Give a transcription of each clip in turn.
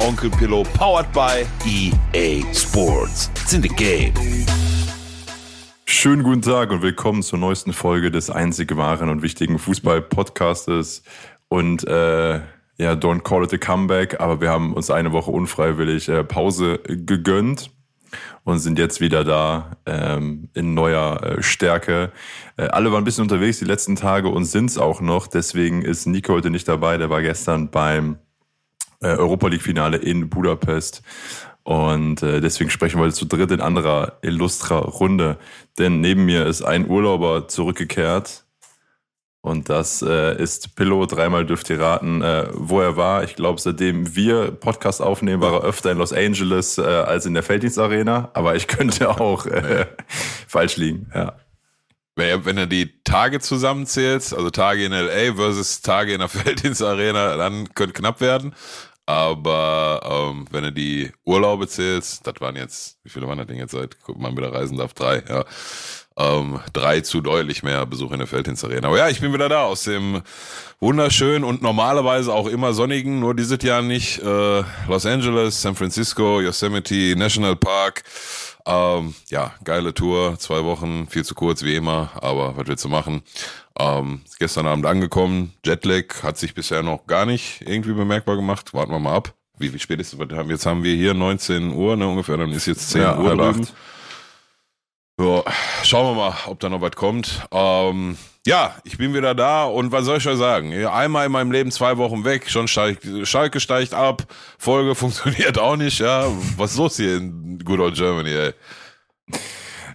Onkel Pillow, powered by EA Sports. It's in the game. Schönen guten Tag und willkommen zur neuesten Folge des einzig wahren und wichtigen Fußball-Podcastes. Und äh, ja, don't call it a comeback, aber wir haben uns eine Woche unfreiwillig äh, Pause gegönnt und sind jetzt wieder da ähm, in neuer äh, Stärke. Äh, alle waren ein bisschen unterwegs die letzten Tage und sind's auch noch. Deswegen ist Nico heute nicht dabei. Der war gestern beim Europa League Finale in Budapest und äh, deswegen sprechen wir heute zu dritt in anderer illustrer Runde. Denn neben mir ist ein Urlauber zurückgekehrt. Und das äh, ist Pillow. Dreimal dürft ihr raten, äh, wo er war. Ich glaube, seitdem wir Podcast aufnehmen, war er öfter in Los Angeles äh, als in der Felddienstarena. Aber ich könnte auch äh, falsch liegen. Ja. Wenn er die Tage zusammenzählt, also Tage in LA versus Tage in der Felddienstarena, dann könnte knapp werden. Aber ähm, wenn du die Urlaube zählst, das waren jetzt, wie viele waren das denn jetzt seit man wieder reisen darf? Drei, ja. Ähm, drei zu deutlich mehr Besuche in der Felddienstarena. Aber ja, ich bin wieder da aus dem wunderschönen und normalerweise auch immer sonnigen, nur dieses Jahr nicht. Äh, Los Angeles, San Francisco, Yosemite, National Park. Ähm, ja, geile Tour, zwei Wochen, viel zu kurz wie immer, aber was willst du machen? Ähm, gestern Abend angekommen, Jetlag hat sich bisher noch gar nicht irgendwie bemerkbar gemacht. Warten wir mal ab. Wie, wie spät ist es? Jetzt haben wir hier 19 Uhr ne, ungefähr, dann ist jetzt 10 Ja, Uhr drüben. Ja, schauen wir mal, ob da noch was kommt. Ähm, ja, ich bin wieder da und was soll ich euch sagen? Einmal in meinem Leben zwei Wochen weg, schon steigt, Schalke steigt ab, Folge funktioniert auch nicht, ja. Was ist los hier in Good Old Germany, ey?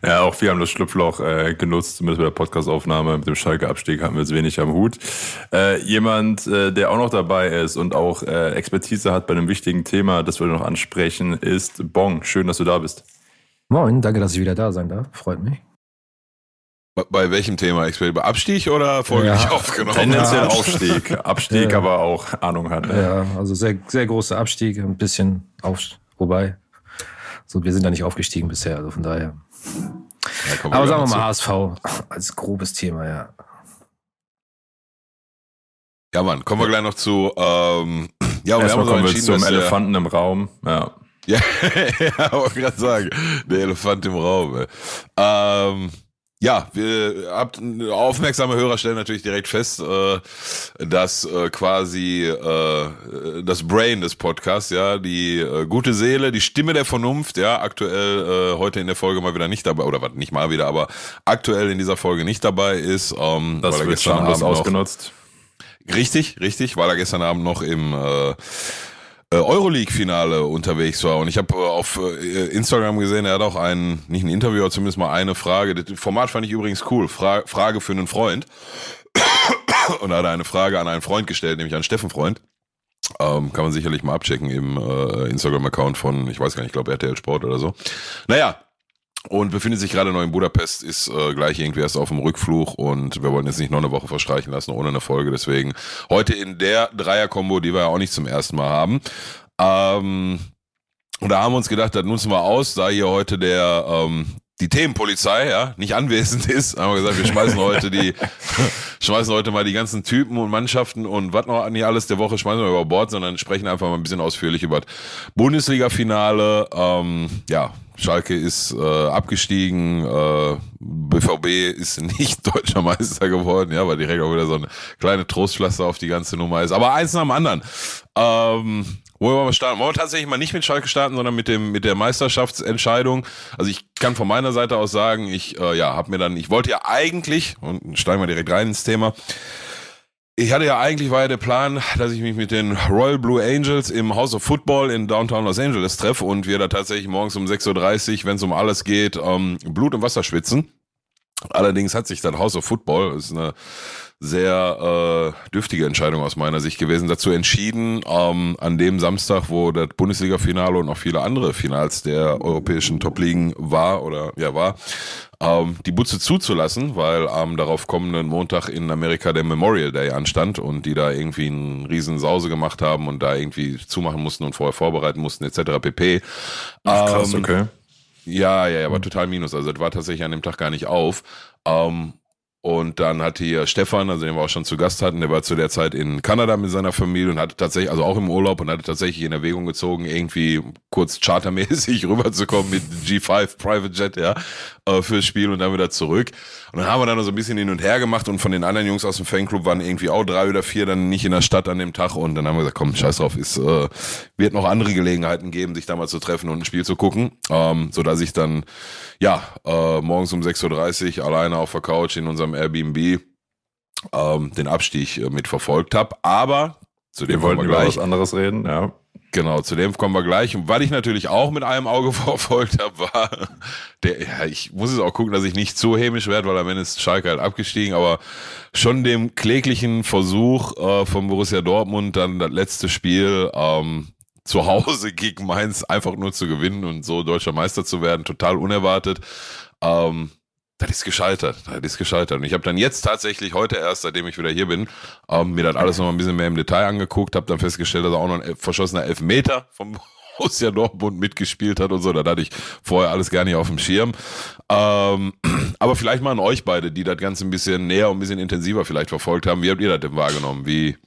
Ja, auch wir haben das Schlupfloch äh, genutzt, zumindest bei der Podcastaufnahme. Mit dem Schalke-Abstieg haben wir jetzt wenig am Hut. Äh, jemand, äh, der auch noch dabei ist und auch äh, Expertise hat bei einem wichtigen Thema, das wir noch ansprechen, ist Bong. Schön, dass du da bist. Moin, danke, dass ich wieder da sein darf. Freut mich. Bei, bei welchem Thema? Experiment? Bei Abstieg oder Folge Ja. nicht aufgenommen? Tendenziell Ja. Aufstieg. Abstieg, Ja. aber auch Ahnung hat. Ne? Ja, also sehr, sehr großer Abstieg, ein bisschen auf, wobei. So, wir sind da nicht aufgestiegen bisher, also von daher. Ja, Aber sagen wir mal zu. HSV als grobes Thema, ja. Ja, Mann, kommen wir gleich noch zu. Ähm, ja, Erstmal kommen wir zum dass der- Elefanten im Raum. Ja. Ja, ja wollte gerade sagen, der Elefant im Raum. Ähm, ja, wir habt aufmerksame Hörer stellen natürlich direkt fest, äh, dass äh, quasi äh, das Brain des Podcasts, ja, die äh, gute Seele, die Stimme der Vernunft, ja, aktuell äh, heute in der Folge mal wieder nicht dabei, oder was nicht mal wieder, aber aktuell in dieser Folge nicht dabei ist. Ähm, Das weil er wird gestern schamlos Abend noch- ausgenutzt. Richtig, richtig, weil er gestern Abend noch im äh, äh, Euroleague-Finale unterwegs war. Und ich habe äh, auf äh, Instagram gesehen, er hat auch ein, nicht ein Interview, aber zumindest mal eine Frage. Das Format fand ich übrigens cool. Fra Frage für einen Freund. Und da hat er eine Frage an einen Freund gestellt, nämlich an Steffen Freund. Ähm, kann man sicherlich mal abchecken im äh, Instagram-Account von, ich weiß gar nicht, ich glaube RTL Sport oder so. Naja, und befindet sich gerade noch in Budapest, ist äh, gleich irgendwie erst auf dem Rückflug und wir wollen jetzt nicht noch eine Woche verstreichen lassen ohne eine Folge. Deswegen heute in der Dreier-Kombo, die wir ja auch nicht zum ersten Mal haben. Ähm, und da haben wir uns gedacht, das nutzen wir aus, da hier heute der ähm, die Themenpolizei ja nicht anwesend ist, haben wir gesagt, wir schmeißen heute die schmeißen heute mal die ganzen Typen und Mannschaften und was noch nicht alles der Woche schmeißen wir über Bord, sondern sprechen einfach mal ein bisschen ausführlich über das Bundesliga-Finale. Ähm, ja, Schalke ist äh, abgestiegen, äh, BVB ist nicht deutscher Meister geworden, ja, weil direkt auch wieder so eine kleine Trostpflaster auf die ganze Nummer ist. Aber eins nach dem anderen. Ähm, wo wir starten? Wollen wir tatsächlich mal nicht mit Schalke starten, sondern mit dem mit der Meisterschaftsentscheidung. Also ich kann von meiner Seite aus sagen, ich äh, ja habe mir dann, ich wollte ja eigentlich und steigen wir direkt rein ins Thema. Ich hatte ja eigentlich war ja der Plan, dass ich mich mit den Royal Blue Angels im House of Football in Downtown Los Angeles treffe und wir da tatsächlich morgens um 6.30 Uhr, wenn es um alles geht, ähm, Blut und Wasser schwitzen. Allerdings hat sich das House of Football, ist eine sehr äh, dürftige Entscheidung aus meiner Sicht gewesen. Dazu entschieden, ähm, an dem Samstag, wo das Bundesliga-Finale und auch viele andere Finals der europäischen Top-Ligen war oder ja war, ähm, die Butze zuzulassen, weil am darauf kommenden Montag in Amerika der Memorial Day anstand und die da irgendwie einen riesen Sause gemacht haben und da irgendwie zumachen mussten und vorher vorbereiten mussten etc. pp. Ach, krass, Ähm, okay. ja, ja, ja, war total minus. Also das war tatsächlich an dem Tag gar nicht auf. Ähm, und dann hatte hier Stefan, also den wir auch schon zu Gast hatten, der war zu der Zeit in Kanada mit seiner Familie und hatte tatsächlich, also auch im Urlaub und hatte tatsächlich in Erwägung gezogen, irgendwie kurz chartermäßig rüberzukommen mit G5 Private Jet, ja, äh, fürs Spiel und dann wieder zurück. Und dann haben wir dann so ein bisschen hin und her gemacht und von den anderen Jungs aus dem Fanclub waren irgendwie auch drei oder vier dann nicht in der Stadt an dem Tag und dann haben wir gesagt, komm, scheiß drauf, es äh, wird noch andere Gelegenheiten geben, sich da mal zu treffen und ein Spiel zu gucken, ähm, so dass ich dann ja, äh, morgens um 6.30 Uhr alleine auf der Couch in unserem Airbnb ähm, den Abstieg äh, mitverfolgt habe. Aber zu dem Wir wollten kommen über gleich. was anderes reden, ja. Genau, zu dem kommen wir gleich. Und was ich natürlich auch mit einem Auge verfolgt habe, war, der, ja, ich muss es auch gucken, dass ich nicht zu hämisch werde, weil am Ende ist Schalke halt abgestiegen, aber schon dem kläglichen Versuch äh, von Borussia Dortmund, dann das letzte Spiel ähm, zu Hause gegen Mainz einfach nur zu gewinnen und so deutscher Meister zu werden, total unerwartet. Ähm, das ist gescheitert. Das ist gescheitert. Und ich habe dann jetzt tatsächlich heute erst, seitdem ich wieder hier bin, ähm, mir das alles noch mal ein bisschen mehr im Detail angeguckt, habe dann festgestellt, dass er auch noch ein verschossener Elfmeter vom Borussia Dortmund mitgespielt hat und so. Da hatte ich vorher alles gar nicht auf dem Schirm. Ähm, aber vielleicht mal an euch beide, die das Ganze ein bisschen näher und ein bisschen intensiver vielleicht verfolgt haben. Wie habt ihr das denn wahrgenommen? Wie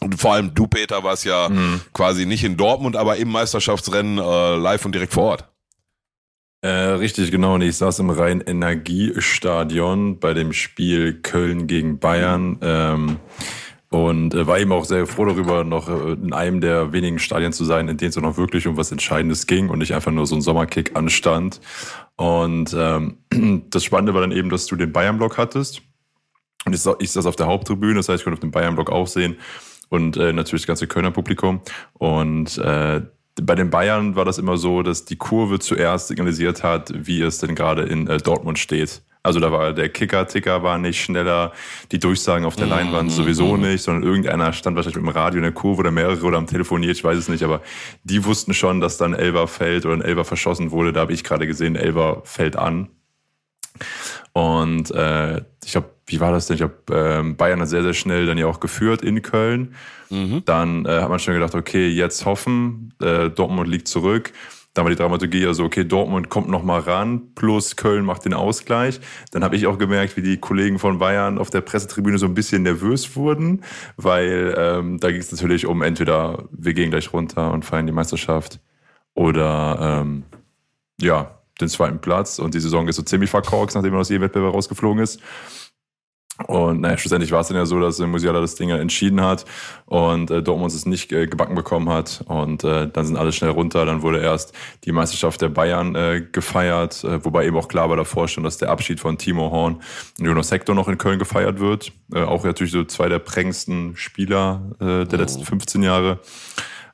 und vor allem du, Peter, warst ja quasi nicht in Dortmund, aber im Meisterschaftsrennen äh, live und direkt vor Ort. Äh, richtig, genau. Und ich saß im Rhein-Energiestadion bei dem Spiel Köln gegen Bayern. Ähm, und äh, war eben auch sehr froh darüber, noch äh, in einem der wenigen Stadien zu sein, in denen es noch wirklich um was Entscheidendes ging und nicht einfach nur so ein Sommerkick anstand. Und ähm, das Spannende war dann eben, dass du den Bayern-Block hattest. Und ich, ich saß auf der Haupttribüne, das heißt, ich konnte auf dem Bayern-Block auch sehen und äh, natürlich das ganze Kölner Publikum. Und äh, bei den Bayern war das immer so, dass die Kurve zuerst signalisiert hat, wie es denn gerade in äh, Dortmund steht. Also da war der Kicker-Ticker war nicht schneller, die Durchsagen auf der Leinwand sowieso nicht, sondern irgendeiner stand wahrscheinlich mit dem Radio in der Kurve oder mehrere oder am Telefoniert, ich weiß es nicht, aber die wussten schon, dass dann Elber fällt oder ein Elber verschossen wurde. Da habe ich gerade gesehen, Elber fällt an. Und äh, ich glaube, wie war das denn? Ich glaube, ähm, Bayern hat sehr, sehr schnell dann ja auch geführt in Köln. Dann äh, hat man schon gedacht, okay, jetzt hoffen, äh, Dortmund liegt zurück. Dann war die Dramaturgie ja so, okay, Dortmund kommt noch mal ran, plus Köln macht den Ausgleich. Dann habe ich auch gemerkt, wie die Kollegen von Bayern auf der Pressetribüne so ein bisschen nervös wurden, weil ähm, da ging es natürlich um entweder wir gehen gleich runter und feiern die Meisterschaft oder ähm, ja, den zweiten Platz und die Saison ist so ziemlich verkorkst, nachdem man aus jedem Wettbewerb rausgeflogen ist. Und naja, schlussendlich war es dann ja so, dass äh, Musiala das Ding ja entschieden hat und äh, Dortmund es nicht äh, gebacken bekommen hat. Und äh, dann sind alle schnell runter. Dann wurde erst die Meisterschaft der Bayern äh, gefeiert, äh, wobei eben auch klar war davor schon, dass der Abschied von Timo Horn und Jonas Hector noch in Köln gefeiert wird. Äh, auch natürlich so zwei der prägendsten Spieler äh, der letzten 15 Jahre.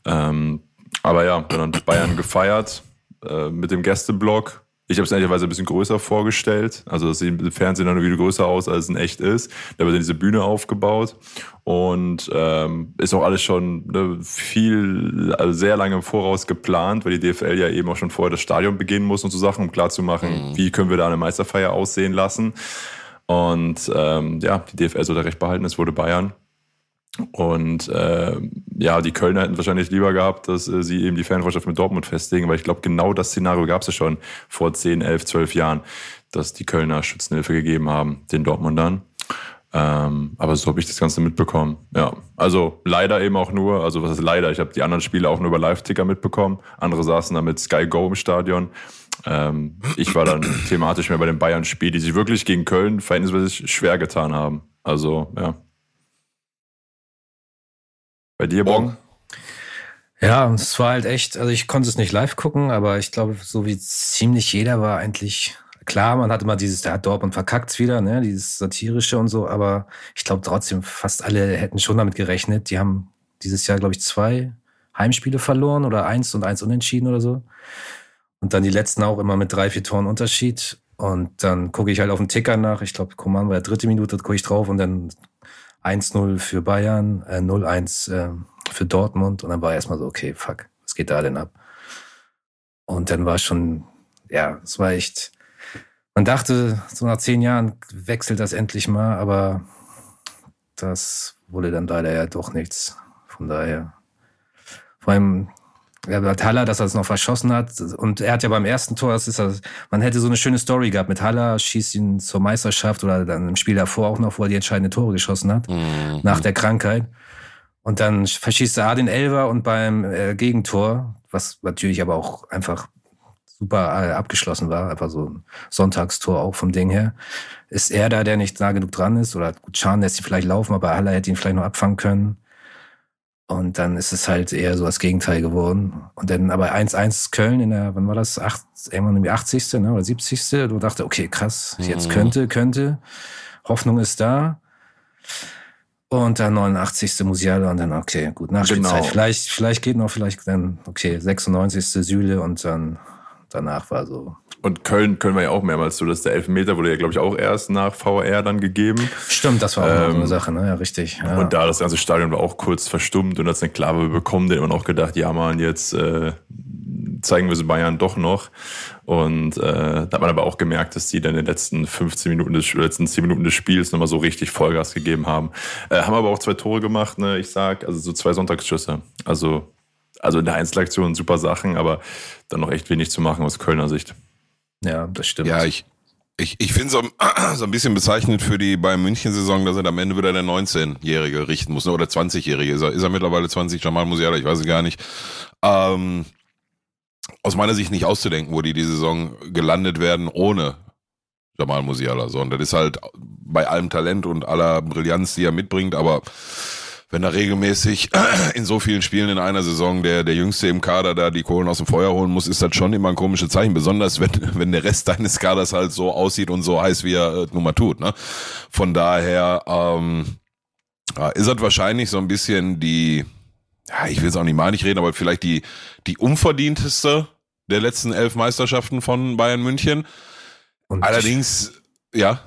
Ähm, aber ja, dann hat Bayern gefeiert äh, mit dem Gästeblock. Ich habe es ehrlicherweise ein bisschen größer vorgestellt. Also das sieht im Fernsehen dann wieder größer aus, als es in echt ist. Da wird dann diese Bühne aufgebaut und ähm, ist auch alles schon ne, viel, also sehr lange im Voraus geplant, weil die DFL ja eben auch schon vorher das Stadion beginnen muss und so Sachen, um klarzumachen, wie können wir da eine Meisterfeier aussehen lassen. Und ähm, ja, die DFL sollte recht behalten, es wurde Bayern. Und äh, ja, die Kölner hätten wahrscheinlich lieber gehabt, dass äh, sie eben die Fanfreundschaft mit Dortmund festlegen, weil ich glaube, genau das Szenario gab es ja schon vor 10, 11, 12 Jahren, dass die Kölner Schützenhilfe gegeben haben, den Dortmundern. Ähm, aber so habe ich das Ganze mitbekommen. Ja, also leider eben auch nur, also was ist leider, ich habe die anderen Spiele auch nur über Live-Ticker mitbekommen. Andere saßen da mit Sky Go im Stadion. Ähm, ich war dann thematisch mehr bei den Bayern-Spielen, die sich wirklich gegen Köln verhältnismäßig schwer getan haben. Also, ja. Bei dir, Bon? Ja, und es war halt echt, also ich konnte es nicht live gucken, aber ich glaube, so wie ziemlich jeder war eigentlich klar, man hat immer dieses, der hat Dortmund verkackt wieder, ne, dieses satirische und so, aber ich glaube trotzdem, fast alle hätten schon damit gerechnet. Die haben dieses Jahr, glaube ich, zwei Heimspiele verloren oder eins und eins unentschieden oder so. Und dann die letzten auch immer mit drei, vier Toren Unterschied. Und dann gucke ich halt auf den Ticker nach. Ich glaube, Coman war der dritte Minute, da gucke ich drauf und dann 1-0 für Bayern, äh, 0-1 äh, für Dortmund und dann war erstmal so, okay, fuck, was geht da denn ab? Und dann war schon, ja, es war echt, man dachte, so nach zehn Jahren wechselt das endlich mal, aber das wurde dann leider ja doch nichts. Von daher, vor allem, Haller, dass er es noch verschossen hat. Und er hat ja beim ersten Tor, das ist das, man hätte so eine schöne Story gehabt mit Haller, schießt ihn zur Meisterschaft oder dann im Spiel davor auch noch, wo er die entscheidenden Tore geschossen hat, mhm. nach der Krankheit. Und dann verschießt er A den Elver und beim äh, Gegentor, was natürlich aber auch einfach super äh, abgeschlossen war, einfach so ein Sonntagstor auch vom Ding her, ist er da, der nicht nah genug dran ist. Oder gut, Schan lässt ihn vielleicht laufen, aber Haller hätte ihn vielleicht noch abfangen können. Und dann ist es halt eher so das Gegenteil geworden. Und dann aber 1-1 Köln in der, wann war das? Acht, irgendwann im 80. Ne, oder 70. Du dachte, okay, krass, jetzt mhm. könnte, könnte. Hoffnung ist da. Und dann 89. Musiala und dann, okay, gut, Nachspielzeit. Genau. Vielleicht, vielleicht geht noch, vielleicht dann, okay, 96. Süle und dann danach war so. Und Köln können wir ja auch mehrmals so, dass der Elfmeter wurde ja, glaube ich, auch erst nach VR dann gegeben. Stimmt, das war auch ähm, eine Sache, ne? Ja, richtig. Ja. Und da das ganze Stadion war auch kurz verstummt und als eine Klave bekommen, der immer noch gedacht, ja man, jetzt äh, zeigen wir sie Bayern doch noch. Und äh, da hat man aber auch gemerkt, dass die dann in den letzten 15 Minuten des letzten 10 Minuten des Spiels nochmal so richtig Vollgas gegeben haben. Äh, haben aber auch zwei Tore gemacht, ne? Ich sag, also so zwei Sonntagsschüsse. Also also in der Einzelaktion super Sachen, aber dann noch echt wenig zu machen aus Kölner Sicht. Ja, das stimmt. Ja, ich, ich, ich finde so, so ein bisschen bezeichnend für die Bayern München-Saison, dass er am Ende wieder der 19-Jährige richten muss, ne? oder 20-Jährige. Ist er, ist er mittlerweile 20? Jamal Musiala, ich weiß es gar nicht. Ähm, aus meiner Sicht nicht auszudenken, wo die die Saison gelandet werden, ohne Jamal Musiala. So, und das ist halt bei allem Talent und aller Brillanz, die er mitbringt, aber wenn er regelmäßig in so vielen Spielen in einer Saison der, der Jüngste im Kader da die Kohlen aus dem Feuer holen muss, ist das schon immer ein komisches Zeichen. Besonders wenn, wenn der Rest deines Kaders halt so aussieht und so heiß, wie er äh, nun mal tut. Ne? Von daher ähm, ist das wahrscheinlich so ein bisschen die, ja, ich will es auch nicht mal nicht reden, aber vielleicht die, die unverdienteste der letzten elf Meisterschaften von Bayern München. Und Allerdings, ja.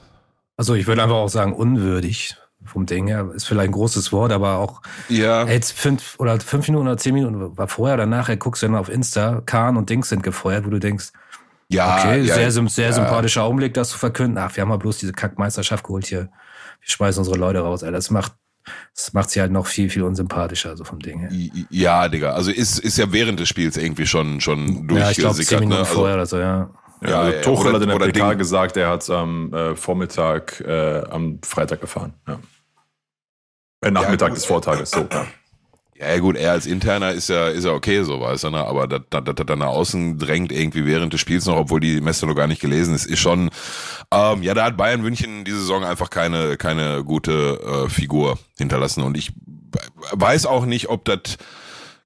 Also ich würde einfach auch sagen, unwürdig vom Ding her. Ist vielleicht ein großes Wort, aber auch ja. jetzt fünf oder fünf Minuten oder zehn Minuten war vorher oder nachher, guckst du dann auf Insta, Kahn und Dings sind gefeuert, wo du denkst, ja, okay, ja, sehr, sehr ja. sympathischer Augenblick, das zu verkünden. Ach, wir haben mal bloß diese Kackmeisterschaft geholt hier. Wir schmeißen unsere Leute raus, Alter. Das macht, das macht sie halt noch viel, viel unsympathischer, so vom Ding her. Ja, Digga. Also ist, ist ja während des Spiels irgendwie schon, schon durchgesickert. Ja, ich glaube, zehn Minuten ne? also, vorher oder so, ja. Ja, ja, also Tuchel hat in der PK gesagt, er hat es am äh, Vormittag, äh, am Freitag gefahren. Ja. Äh, Nachmittag ja, des Vortages, so. Ja. Ja, gut, er als Interner ist ja, ist ja okay, so weißt du, ne? aber dass das, das, dann nach außen drängt irgendwie während des Spiels noch, obwohl die Messe noch gar nicht gelesen ist, ist schon, ähm, ja, da hat Bayern München diese Saison einfach keine, keine gute äh, Figur hinterlassen und ich weiß auch nicht, ob das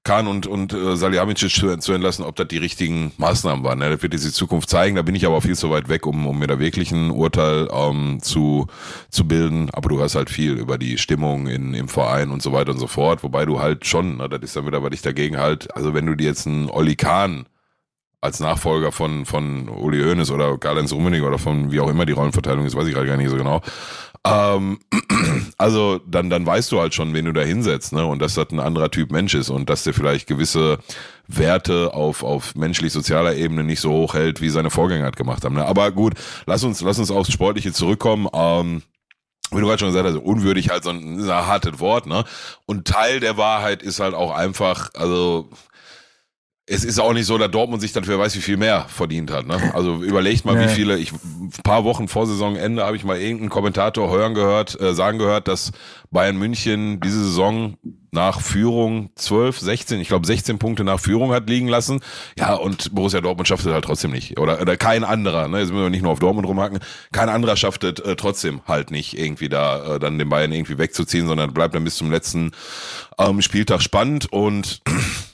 Kahn und, und äh, Salihamidzic zu, zu entlassen, ob das die richtigen Maßnahmen waren. Ne? Das wird diese Zukunft zeigen. Da bin ich aber viel zu weit weg, um, um mir da wirklich ein Urteil ähm, zu, zu bilden. Aber du hast halt viel über die Stimmung in, im Verein und so weiter und so fort. Wobei du halt schon, na, das ist dann wieder, was ich dagegen halt, also wenn du dir jetzt einen Olli Kahn als Nachfolger von, von Uli Hoeneß oder Karl-Heinz Rummenigge oder von wie auch immer die Rollenverteilung ist, weiß ich gerade gar nicht so genau, ähm, also dann, dann weißt du halt schon, wen du da hinsetzt, ne? Und dass das ein anderer Typ Mensch ist und dass der vielleicht gewisse Werte auf, auf menschlich-sozialer Ebene nicht so hoch hält, wie seine Vorgänger halt gemacht haben. Ne? Aber gut, lass uns, lass uns aufs Sportliche zurückkommen. Ähm, wie du gerade schon gesagt hast, unwürdig halt so ein, ein hartes Wort, ne? Und Teil der Wahrheit ist halt auch einfach, also es ist auch nicht so, dass Dortmund sich dann für weiß wie viel mehr verdient hat. Ne? Also überlegt mal, nee. wie viele, ich ein paar Wochen vor Saisonende habe ich mal irgendeinen Kommentator hören gehört, äh, sagen gehört, dass Bayern München diese Saison nach Führung 12, 16, ich glaube 16 Punkte nach Führung hat liegen lassen. Ja, und Borussia Dortmund schafft es halt trotzdem nicht. Oder, oder kein anderer, ne? jetzt müssen wir nicht nur auf Dortmund rumhacken, kein anderer schafft es äh, trotzdem halt nicht irgendwie da äh, dann den Bayern irgendwie wegzuziehen, sondern bleibt dann bis zum letzten ähm, Spieltag spannend und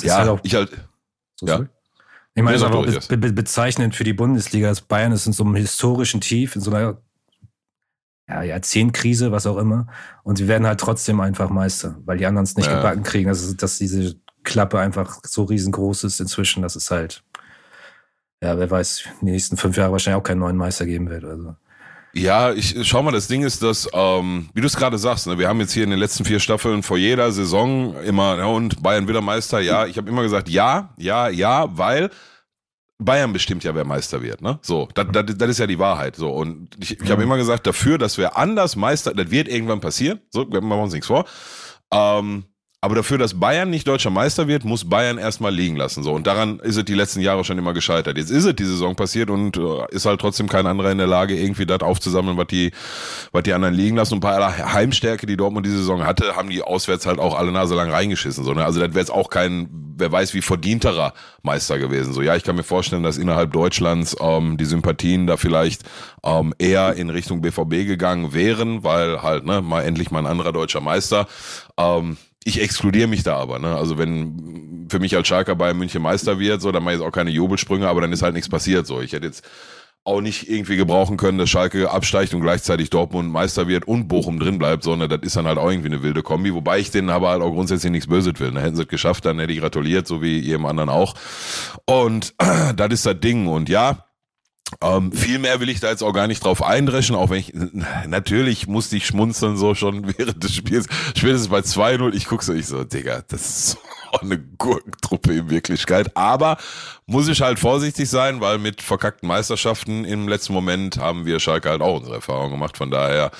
ja, halt auch, ich halt. So ja. Ich meine, es ist einfach be be bezeichnend für die Bundesliga. dass Bayern ist in so einem historischen Tief, in so einer ja, Jahrzehntkrise, was auch immer. Und sie werden halt trotzdem einfach Meister, weil die anderen es nicht ja. gebacken kriegen. Also, dass diese Klappe einfach so riesengroß ist inzwischen, dass es halt, ja, wer weiß, die nächsten fünf Jahre wahrscheinlich auch keinen neuen Meister geben wird. Also. Ja, ich schau mal, das Ding ist, dass, ähm, wie du es gerade sagst, ne, wir haben jetzt hier in den letzten vier Staffeln vor jeder Saison immer, ja, und Bayern wieder Meister, ja, ich habe immer gesagt, ja, ja, ja, weil Bayern bestimmt ja, wer Meister wird, ne? So, das, das, das ist ja die Wahrheit. So, und ich, ich habe immer gesagt, dafür, dass wir anders Meister, das wird irgendwann passieren, so, machen wir uns nichts vor. Ähm, aber dafür, dass Bayern nicht deutscher Meister wird, muss Bayern erstmal liegen lassen. So. Und daran ist es die letzten Jahre schon immer gescheitert. Jetzt ist es die Saison passiert und äh, ist halt trotzdem kein anderer in der Lage, irgendwie das aufzusammeln, was die, was die anderen liegen lassen. Und bei aller Heimstärke, die Dortmund diese Saison hatte, haben die auswärts halt auch alle Nase lang reingeschissen. So, ne? Also das wäre jetzt auch kein, wer weiß, wie verdienterer Meister gewesen. So, ja, ich kann mir vorstellen, dass innerhalb Deutschlands ähm, die Sympathien da vielleicht ähm, eher in Richtung BVB gegangen wären, weil halt, ne, mal endlich mal ein anderer deutscher Meister. Ähm, ich exkludiere mich da aber, ne? Also wenn für mich als Schalker Bayern München Meister wird, so, dann mache ich jetzt auch keine Jubelsprünge, aber dann ist halt nichts passiert. So, ich hätte jetzt auch nicht irgendwie gebrauchen können, dass Schalke absteigt und gleichzeitig Dortmund Meister wird und Bochum drin bleibt, sondern das ist dann halt auch irgendwie eine wilde Kombi, wobei ich denen aber halt auch grundsätzlich nichts Böses will. Ne? Hätten sie es geschafft, dann hätte ich gratuliert, so wie jedem anderen auch. Und das ist das Ding. Und ja, ähm, viel mehr will ich da jetzt auch gar nicht drauf eindreschen, auch wenn ich, natürlich musste ich schmunzeln so schon während des Spiels. Spätestens bei 2-0, ich gucke so, ich so, Digga, das ist so eine Gurkentruppe in Wirklichkeit. Aber muss ich halt vorsichtig sein, weil mit verkackten Meisterschaften im letzten Moment haben wir Schalke halt auch unsere Erfahrung gemacht. Von daher,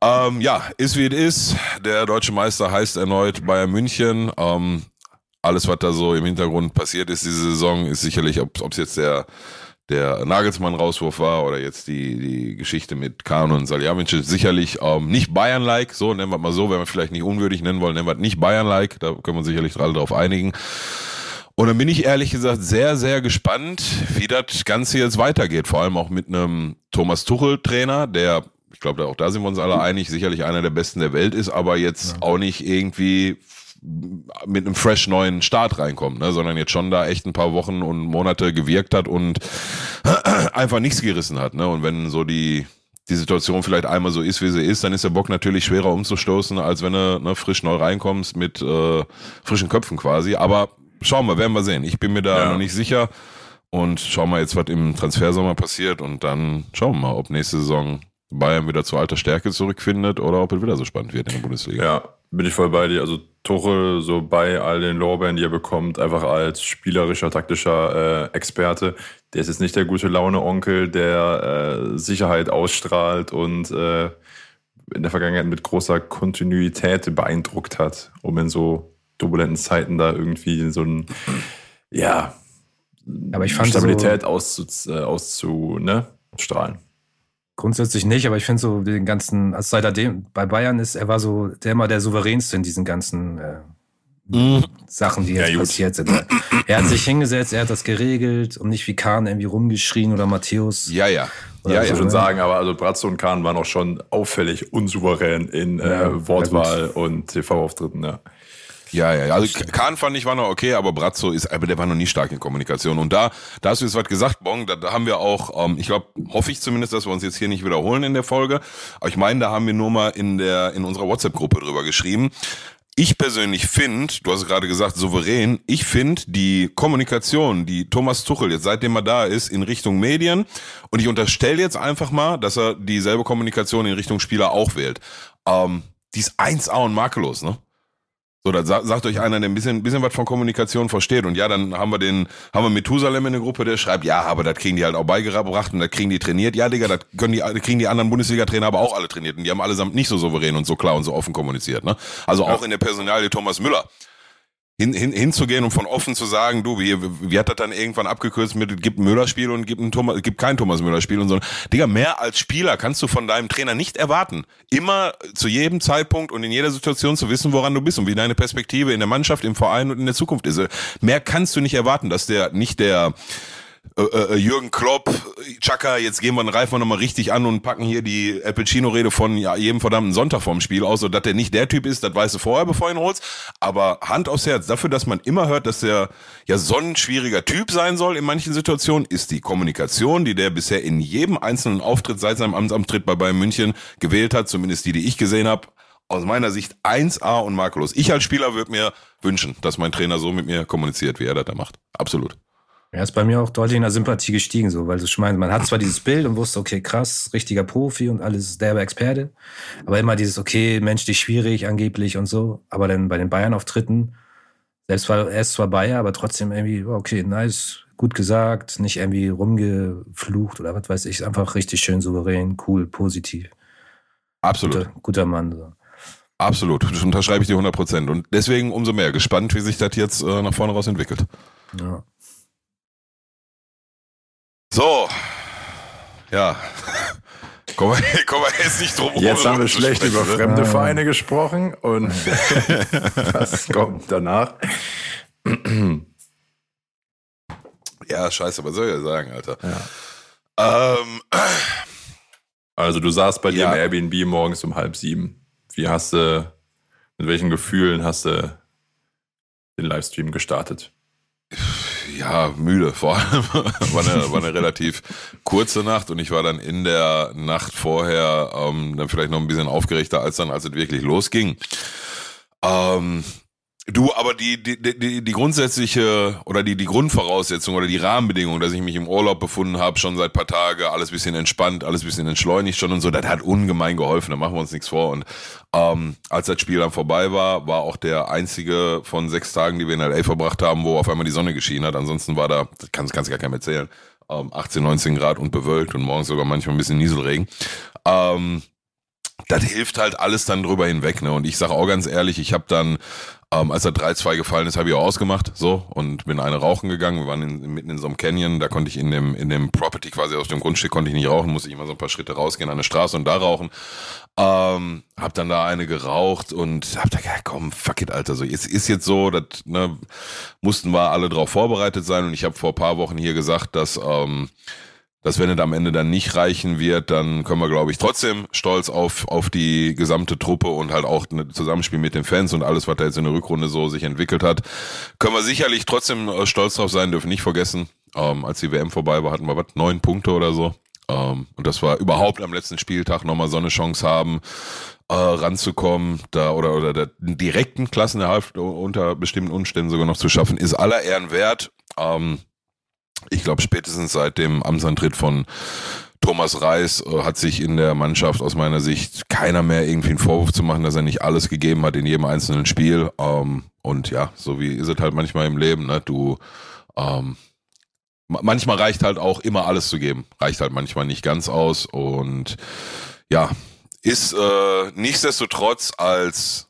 ähm, ja, ist wie es ist. Der deutsche Meister heißt erneut Bayern München. Ähm, alles, was da so im Hintergrund passiert ist diese Saison, ist sicherlich, ob es jetzt der der Nagelsmann-Rauswurf war oder jetzt die, die Geschichte mit Kahn und Salihamidzic sicherlich ähm, nicht Bayern-like, so nennen wir mal so, wenn wir vielleicht nicht unwürdig nennen wollen, nennen wir nicht Bayern-like, da können wir sicherlich alle drauf einigen. Und dann bin ich ehrlich gesagt sehr, sehr gespannt, wie das Ganze jetzt weitergeht. Vor allem auch mit einem Thomas Tuchel-Trainer, der, ich glaube, auch da sind wir uns alle einig, sicherlich einer der besten der Welt ist, aber jetzt ja. auch nicht irgendwie mit einem fresh neuen Start reinkommt, ne, sondern jetzt schon da echt ein paar Wochen und Monate gewirkt hat und einfach nichts gerissen hat. Ne? Und wenn so die, die Situation vielleicht einmal so ist, wie sie ist, dann ist der Bock natürlich schwerer umzustoßen, als wenn du ne, frisch neu reinkommst mit äh, frischen Köpfen quasi. Aber schauen wir, werden wir sehen. Ich bin mir da ja. noch nicht sicher. Und schauen wir jetzt, was im Transfersommer passiert. Und dann schauen wir mal, ob nächste Saison Bayern wieder zu alter Stärke zurückfindet oder ob es wieder so spannend wird in der Bundesliga. Ja, bin ich voll bei dir. Also Tuchel, so bei all den Lorbeeren, die er bekommt, einfach als spielerischer, taktischer äh, Experte. Der ist jetzt nicht der gute Laune-Onkel, der äh, Sicherheit ausstrahlt und äh, in der Vergangenheit mit großer Kontinuität beeindruckt hat, um in so turbulenten Zeiten da irgendwie so ein, ja, aber ich fand Stabilität so, auszu, äh, auszu, ne, strahlen. Grundsätzlich nicht, aber ich finde so den ganzen, also seit er dem, bei Bayern ist, er war so der immer der souveränste in diesen ganzen äh, mhm. Sachen, die jetzt ja, passiert sind. Er hat sich hingesetzt, er hat das geregelt und nicht wie Kahn irgendwie rumgeschrien oder Matthäus. Ja, ja. Ja, ich so, würde ne? sagen, aber also Bratzo und Kahn waren auch schon auffällig unsouverän in äh, ja, Wortwahl und TV-Auftritten, ja. Ja, ja, also Kahn fand ich war noch okay, aber Brazzo ist, aber der war noch nie stark in Kommunikation. Und da, da hast du jetzt was gesagt, Bong, da, da haben wir auch, ähm, ich glaube, hoffe ich zumindest, dass wir uns jetzt hier nicht wiederholen in der Folge. Aber ich meine, da haben wir nur mal in der, in unserer WhatsApp-Gruppe drüber geschrieben. Ich persönlich finde, du hast gerade gesagt, souverän, ich finde die Kommunikation, die Thomas Tuchel jetzt seitdem er da ist, in Richtung Medien, und ich unterstelle jetzt einfach mal, dass er dieselbe Kommunikation in Richtung Spieler auch wählt. Ähm, die ist 1A und makellos, ne? So, da sagt euch einer, der ein bisschen, bisschen was von Kommunikation versteht. Und ja, dann haben wir den, haben wir Methusalem in der Gruppe, der schreibt, ja, aber das kriegen die halt auch beigebracht und das kriegen die trainiert. Ja, Digga, das können die, kriegen die anderen Bundesliga-Trainer aber auch alle trainiert. Und die haben allesamt nicht so souverän und so klar und so offen kommuniziert, ne? Also auch in der Personalie Thomas Müller hin, hin, hinzugehen und von offen zu sagen, du, wie, wie hat das dann irgendwann abgekürzt mit, gibt ein Müller-Spiel und gibt, ein Thomas, gibt kein Thomas Müller-Spiel und so. Digga, mehr als Spieler kannst du von deinem Trainer nicht erwarten. Immer zu jedem Zeitpunkt und in jeder Situation zu wissen, woran du bist und wie deine Perspektive in der Mannschaft, im Verein und in der Zukunft ist. Mehr kannst du nicht erwarten, dass der nicht der äh, äh, Jürgen Klopp, Chaka, jetzt gehen wir den Reifen nochmal richtig an und packen hier die Applecino-Rede von ja, jedem verdammten Sonntag vorm Spiel aus, so dass der nicht der Typ ist, das weißt du vorher, bevor du ihn holst. Aber Hand aufs Herz, dafür, dass man immer hört, dass der ja so ein schwieriger Typ sein soll in manchen Situationen, ist die Kommunikation, die der bisher in jedem einzelnen Auftritt seit seinem Amtsantritt bei Bayern München gewählt hat, zumindest die, die ich gesehen habe, aus meiner Sicht 1A und makellos. Ich als Spieler würde mir wünschen, dass mein Trainer so mit mir kommuniziert, wie er das da macht. Absolut. Ja, ist bei mir auch deutlich in der Sympathie gestiegen, so, weil schon meinst, man hat zwar dieses Bild und wusste, okay, krass, richtiger Profi und alles derbe Experte, aber immer dieses, okay, menschlich schwierig, angeblich und so, aber dann bei den Bayern-Auftritten, selbst war er ist zwar Bayer, aber trotzdem irgendwie, okay, nice, gut gesagt, nicht irgendwie rumgeflucht oder was weiß ich, einfach richtig schön souverän, cool, positiv. Absolut. Guter, guter Mann. So. Absolut, das unterschreibe ich dir 100 Prozent. Und deswegen umso mehr gespannt, wie sich das jetzt äh, nach vorne raus entwickelt. Ja. So, ja. Kommen wir, kommen wir jetzt nicht drum Jetzt haben wir schlecht sprechen, über ne? fremde Vereine gesprochen und was kommt danach? Ja, scheiße, was soll ich sagen, Alter? Ähm, Also du saßt bei dir Ja. im Airbnb morgens um halb sieben. Wie hast du, mit welchen Gefühlen hast du den Livestream gestartet? Ja, müde. Vor allem war eine, war eine relativ kurze Nacht und ich war dann in der Nacht vorher ähm, dann vielleicht noch ein bisschen aufgeregter als dann, als es wirklich losging. Ähm, du, aber die, die, die, die grundsätzliche oder die, die Grundvoraussetzung oder die Rahmenbedingung, dass ich mich im Urlaub befunden habe, schon seit paar Tage, alles bisschen entspannt, alles bisschen entschleunigt schon und so, das hat ungemein geholfen, da machen wir uns nichts vor. Und ähm, als das Spiel dann vorbei war, war auch der einzige von sechs Tagen, die wir in LA verbracht haben, wo auf einmal die Sonne geschienen hat. Ansonsten war da, das kannst, du gar keinem erzählen, ähm, 18, 19 Grad und bewölkt und morgens sogar manchmal ein bisschen Nieselregen. Ähm, das hilft halt alles dann drüber hinweg. Ne? Und ich sage auch ganz ehrlich, ich habe dann, ähm, als er 3-2 gefallen ist, habe ich auch ausgemacht so und bin eine rauchen gegangen. Wir waren in, mitten in so einem Canyon, da konnte ich in dem, in dem Property quasi aus dem Grundstück konnte ich nicht rauchen, musste ich immer so ein paar Schritte rausgehen an eine Straße und da rauchen. Ähm, hab dann da eine geraucht und hab da gedacht, komm, fuck it, Alter. So, jetzt ist jetzt so, das ne, mussten wir alle drauf vorbereitet sein. Und ich habe vor paar Wochen hier gesagt, dass ähm, dass wenn es am Ende dann nicht reichen wird, dann können wir, glaube ich, trotzdem stolz auf, auf die gesamte Truppe und halt auch ein Zusammenspiel mit den Fans und alles, was da jetzt in der Rückrunde so sich entwickelt hat, können wir sicherlich trotzdem äh, stolz drauf sein, dürfen nicht vergessen. Ähm, als die WM vorbei war, hatten wir was, neun Punkte oder so. Ähm, und das war überhaupt am letzten Spieltag nochmal so eine Chance haben, äh, ranzukommen, da oder oder der direkten Klassenerhalt unter bestimmten Umständen sogar noch zu schaffen, ist aller Ehren wert. Ähm, ich glaube, spätestens seit dem Amtsantritt von Thomas Reis äh, hat sich in der Mannschaft aus meiner Sicht keiner mehr irgendwie einen Vorwurf zu machen, dass er nicht alles gegeben hat in jedem einzelnen Spiel. Ähm, und ja, so wie ist es halt manchmal im Leben, ne? Du ähm, ma- manchmal reicht halt auch immer alles zu geben. Reicht halt manchmal nicht ganz aus. Und ja, ist äh, nichtsdestotrotz als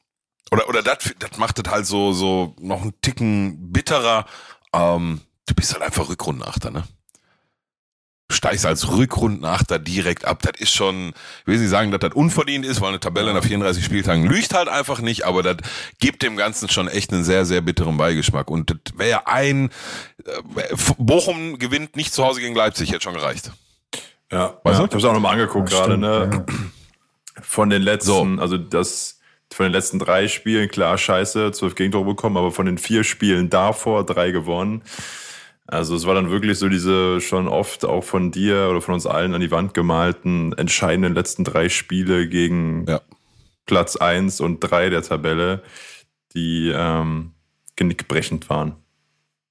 oder oder das macht es halt so so noch einen Ticken bitterer. Ähm, du bist halt einfach Rückrundenachter, ne? Du steigst als Rückrundenachter direkt ab. Das ist schon, ich will nicht sagen, dass das unverdient ist, weil eine Tabelle nach 34 Spieltagen lügt halt einfach nicht, aber das gibt dem Ganzen schon echt einen sehr, sehr bitteren Beigeschmack. Und das wäre ja ein, äh, Bochum gewinnt nicht zu Hause gegen Leipzig, hätte schon gereicht. Ja, Weißt ja. du? ich habe es auch nochmal angeguckt Ja, gerade, ne? ja. Von den letzten, also das, von den letzten drei Spielen, klar, scheiße, zwölf Gegentore bekommen, aber von den vier Spielen davor drei gewonnen. Also es war dann wirklich so diese schon oft auch von dir oder von uns allen an die Wand gemalten entscheidenden letzten drei Spiele gegen Ja. Platz eins und drei der Tabelle, die ähm, genickbrechend waren.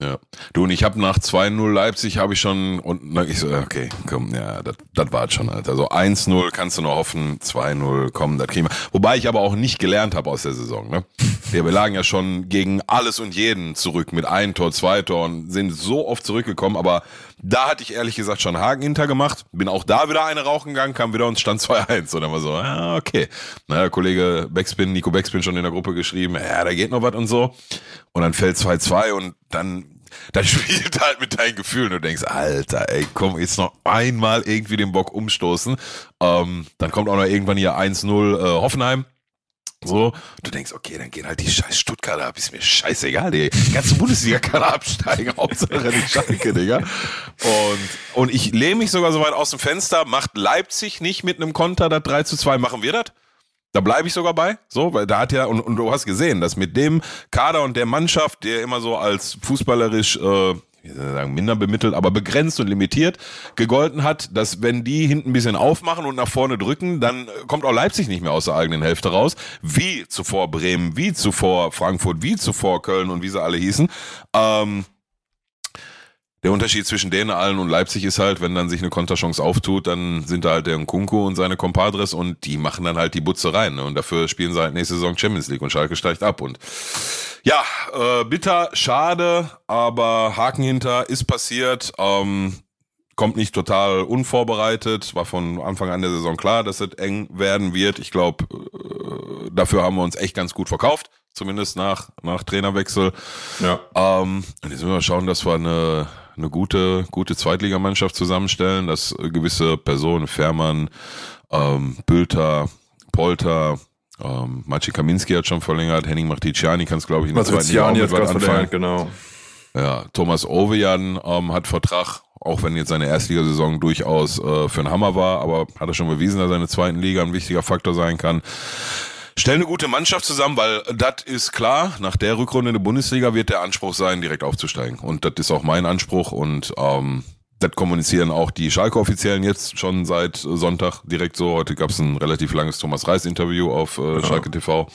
Ja. Du, und ich habe nach 2-0 Leipzig habe ich schon, und ich so, okay, komm, ja, das war schon, Alter. Also 1-0 kannst du noch hoffen, 2-0, komm, das kriegen wir. Wobei ich aber auch nicht gelernt habe aus der Saison, ne? Wir, wir lagen ja schon gegen alles und jeden zurück mit ein Tor, zwei Tor und sind so oft zurückgekommen, aber da hatte ich ehrlich gesagt schon Haken hinter gemacht, bin auch da wieder eine rauchen gegangen, kam wieder und stand 2-1 und dann war so, ja, okay. Na, der Kollege Backspin, Nico Backspin schon in der Gruppe geschrieben, ja, da geht noch was und so. Und dann fällt 2-2 und dann, dann spielt halt mit deinen Gefühlen. Du denkst, Alter, ey, komm, jetzt noch einmal irgendwie den Bock umstoßen. Ähm, dann kommt auch noch irgendwann hier 1-0 äh, Hoffenheim. So, du denkst, okay, dann gehen halt die scheiß Stuttgarter ab, ist mir scheißegal, die ganze Bundesliga kann absteigen, Hauptsache die Schalke, Digga. Und, und ich lehne mich sogar so weit aus dem Fenster, macht Leipzig nicht mit einem Konter das 3 zu 2, machen wir das? Da bleibe ich sogar bei, so, weil da hat ja, und, und du hast gesehen, dass mit dem Kader und der Mannschaft, der immer so als fußballerisch, äh, sagen, minder bemittelt, aber begrenzt und limitiert gegolten hat, dass wenn die hinten ein bisschen aufmachen und nach vorne drücken, dann äh, kommt auch Leipzig nicht mehr aus der eigenen Hälfte raus, wie zuvor Bremen, wie zuvor Frankfurt, wie zuvor Köln und wie sie alle hießen. Ähm, der Unterschied zwischen denen allen und Leipzig ist halt, wenn dann sich eine Konterchance auftut, dann sind da halt der Nkunku und seine Compadres und die machen dann halt die Butze rein. Ne? Und dafür spielen sie halt nächste Saison Champions League und Schalke steigt ab. Und ja, äh, bitter, schade, aber Haken hinter ist passiert. Ähm, kommt nicht total unvorbereitet. War von Anfang an der Saison klar, dass es eng werden wird. Ich glaube, äh, dafür haben wir uns echt ganz gut verkauft. Zumindest nach, nach Trainerwechsel. Ja. Ähm, und jetzt müssen wir schauen, dass wir eine eine gute, gute Zweitligamannschaft zusammenstellen, dass gewisse Personen, Fährmann, ähm, Bülter, Polter, ähm, Maciej Kaminski hat schon verlängert, Henning Marticiani kann es, glaube ich, in der zweiten mit was anfangen. Genau. Ja, Thomas Ovejan ähm, hat Vertrag, auch wenn jetzt seine Erstligasaison durchaus äh, für einen Hammer war, aber hat er schon bewiesen, dass er in der zweiten Liga ein wichtiger Faktor sein kann. Stell eine gute Mannschaft zusammen, weil das ist klar, nach der Rückrunde in der Bundesliga wird der Anspruch sein, direkt aufzusteigen. Und das ist auch mein Anspruch und ähm, das kommunizieren auch die Schalke-Offiziellen jetzt schon seit Sonntag direkt so. Heute gab es ein relativ langes Thomas Reis-Interview auf äh, Schalke TV.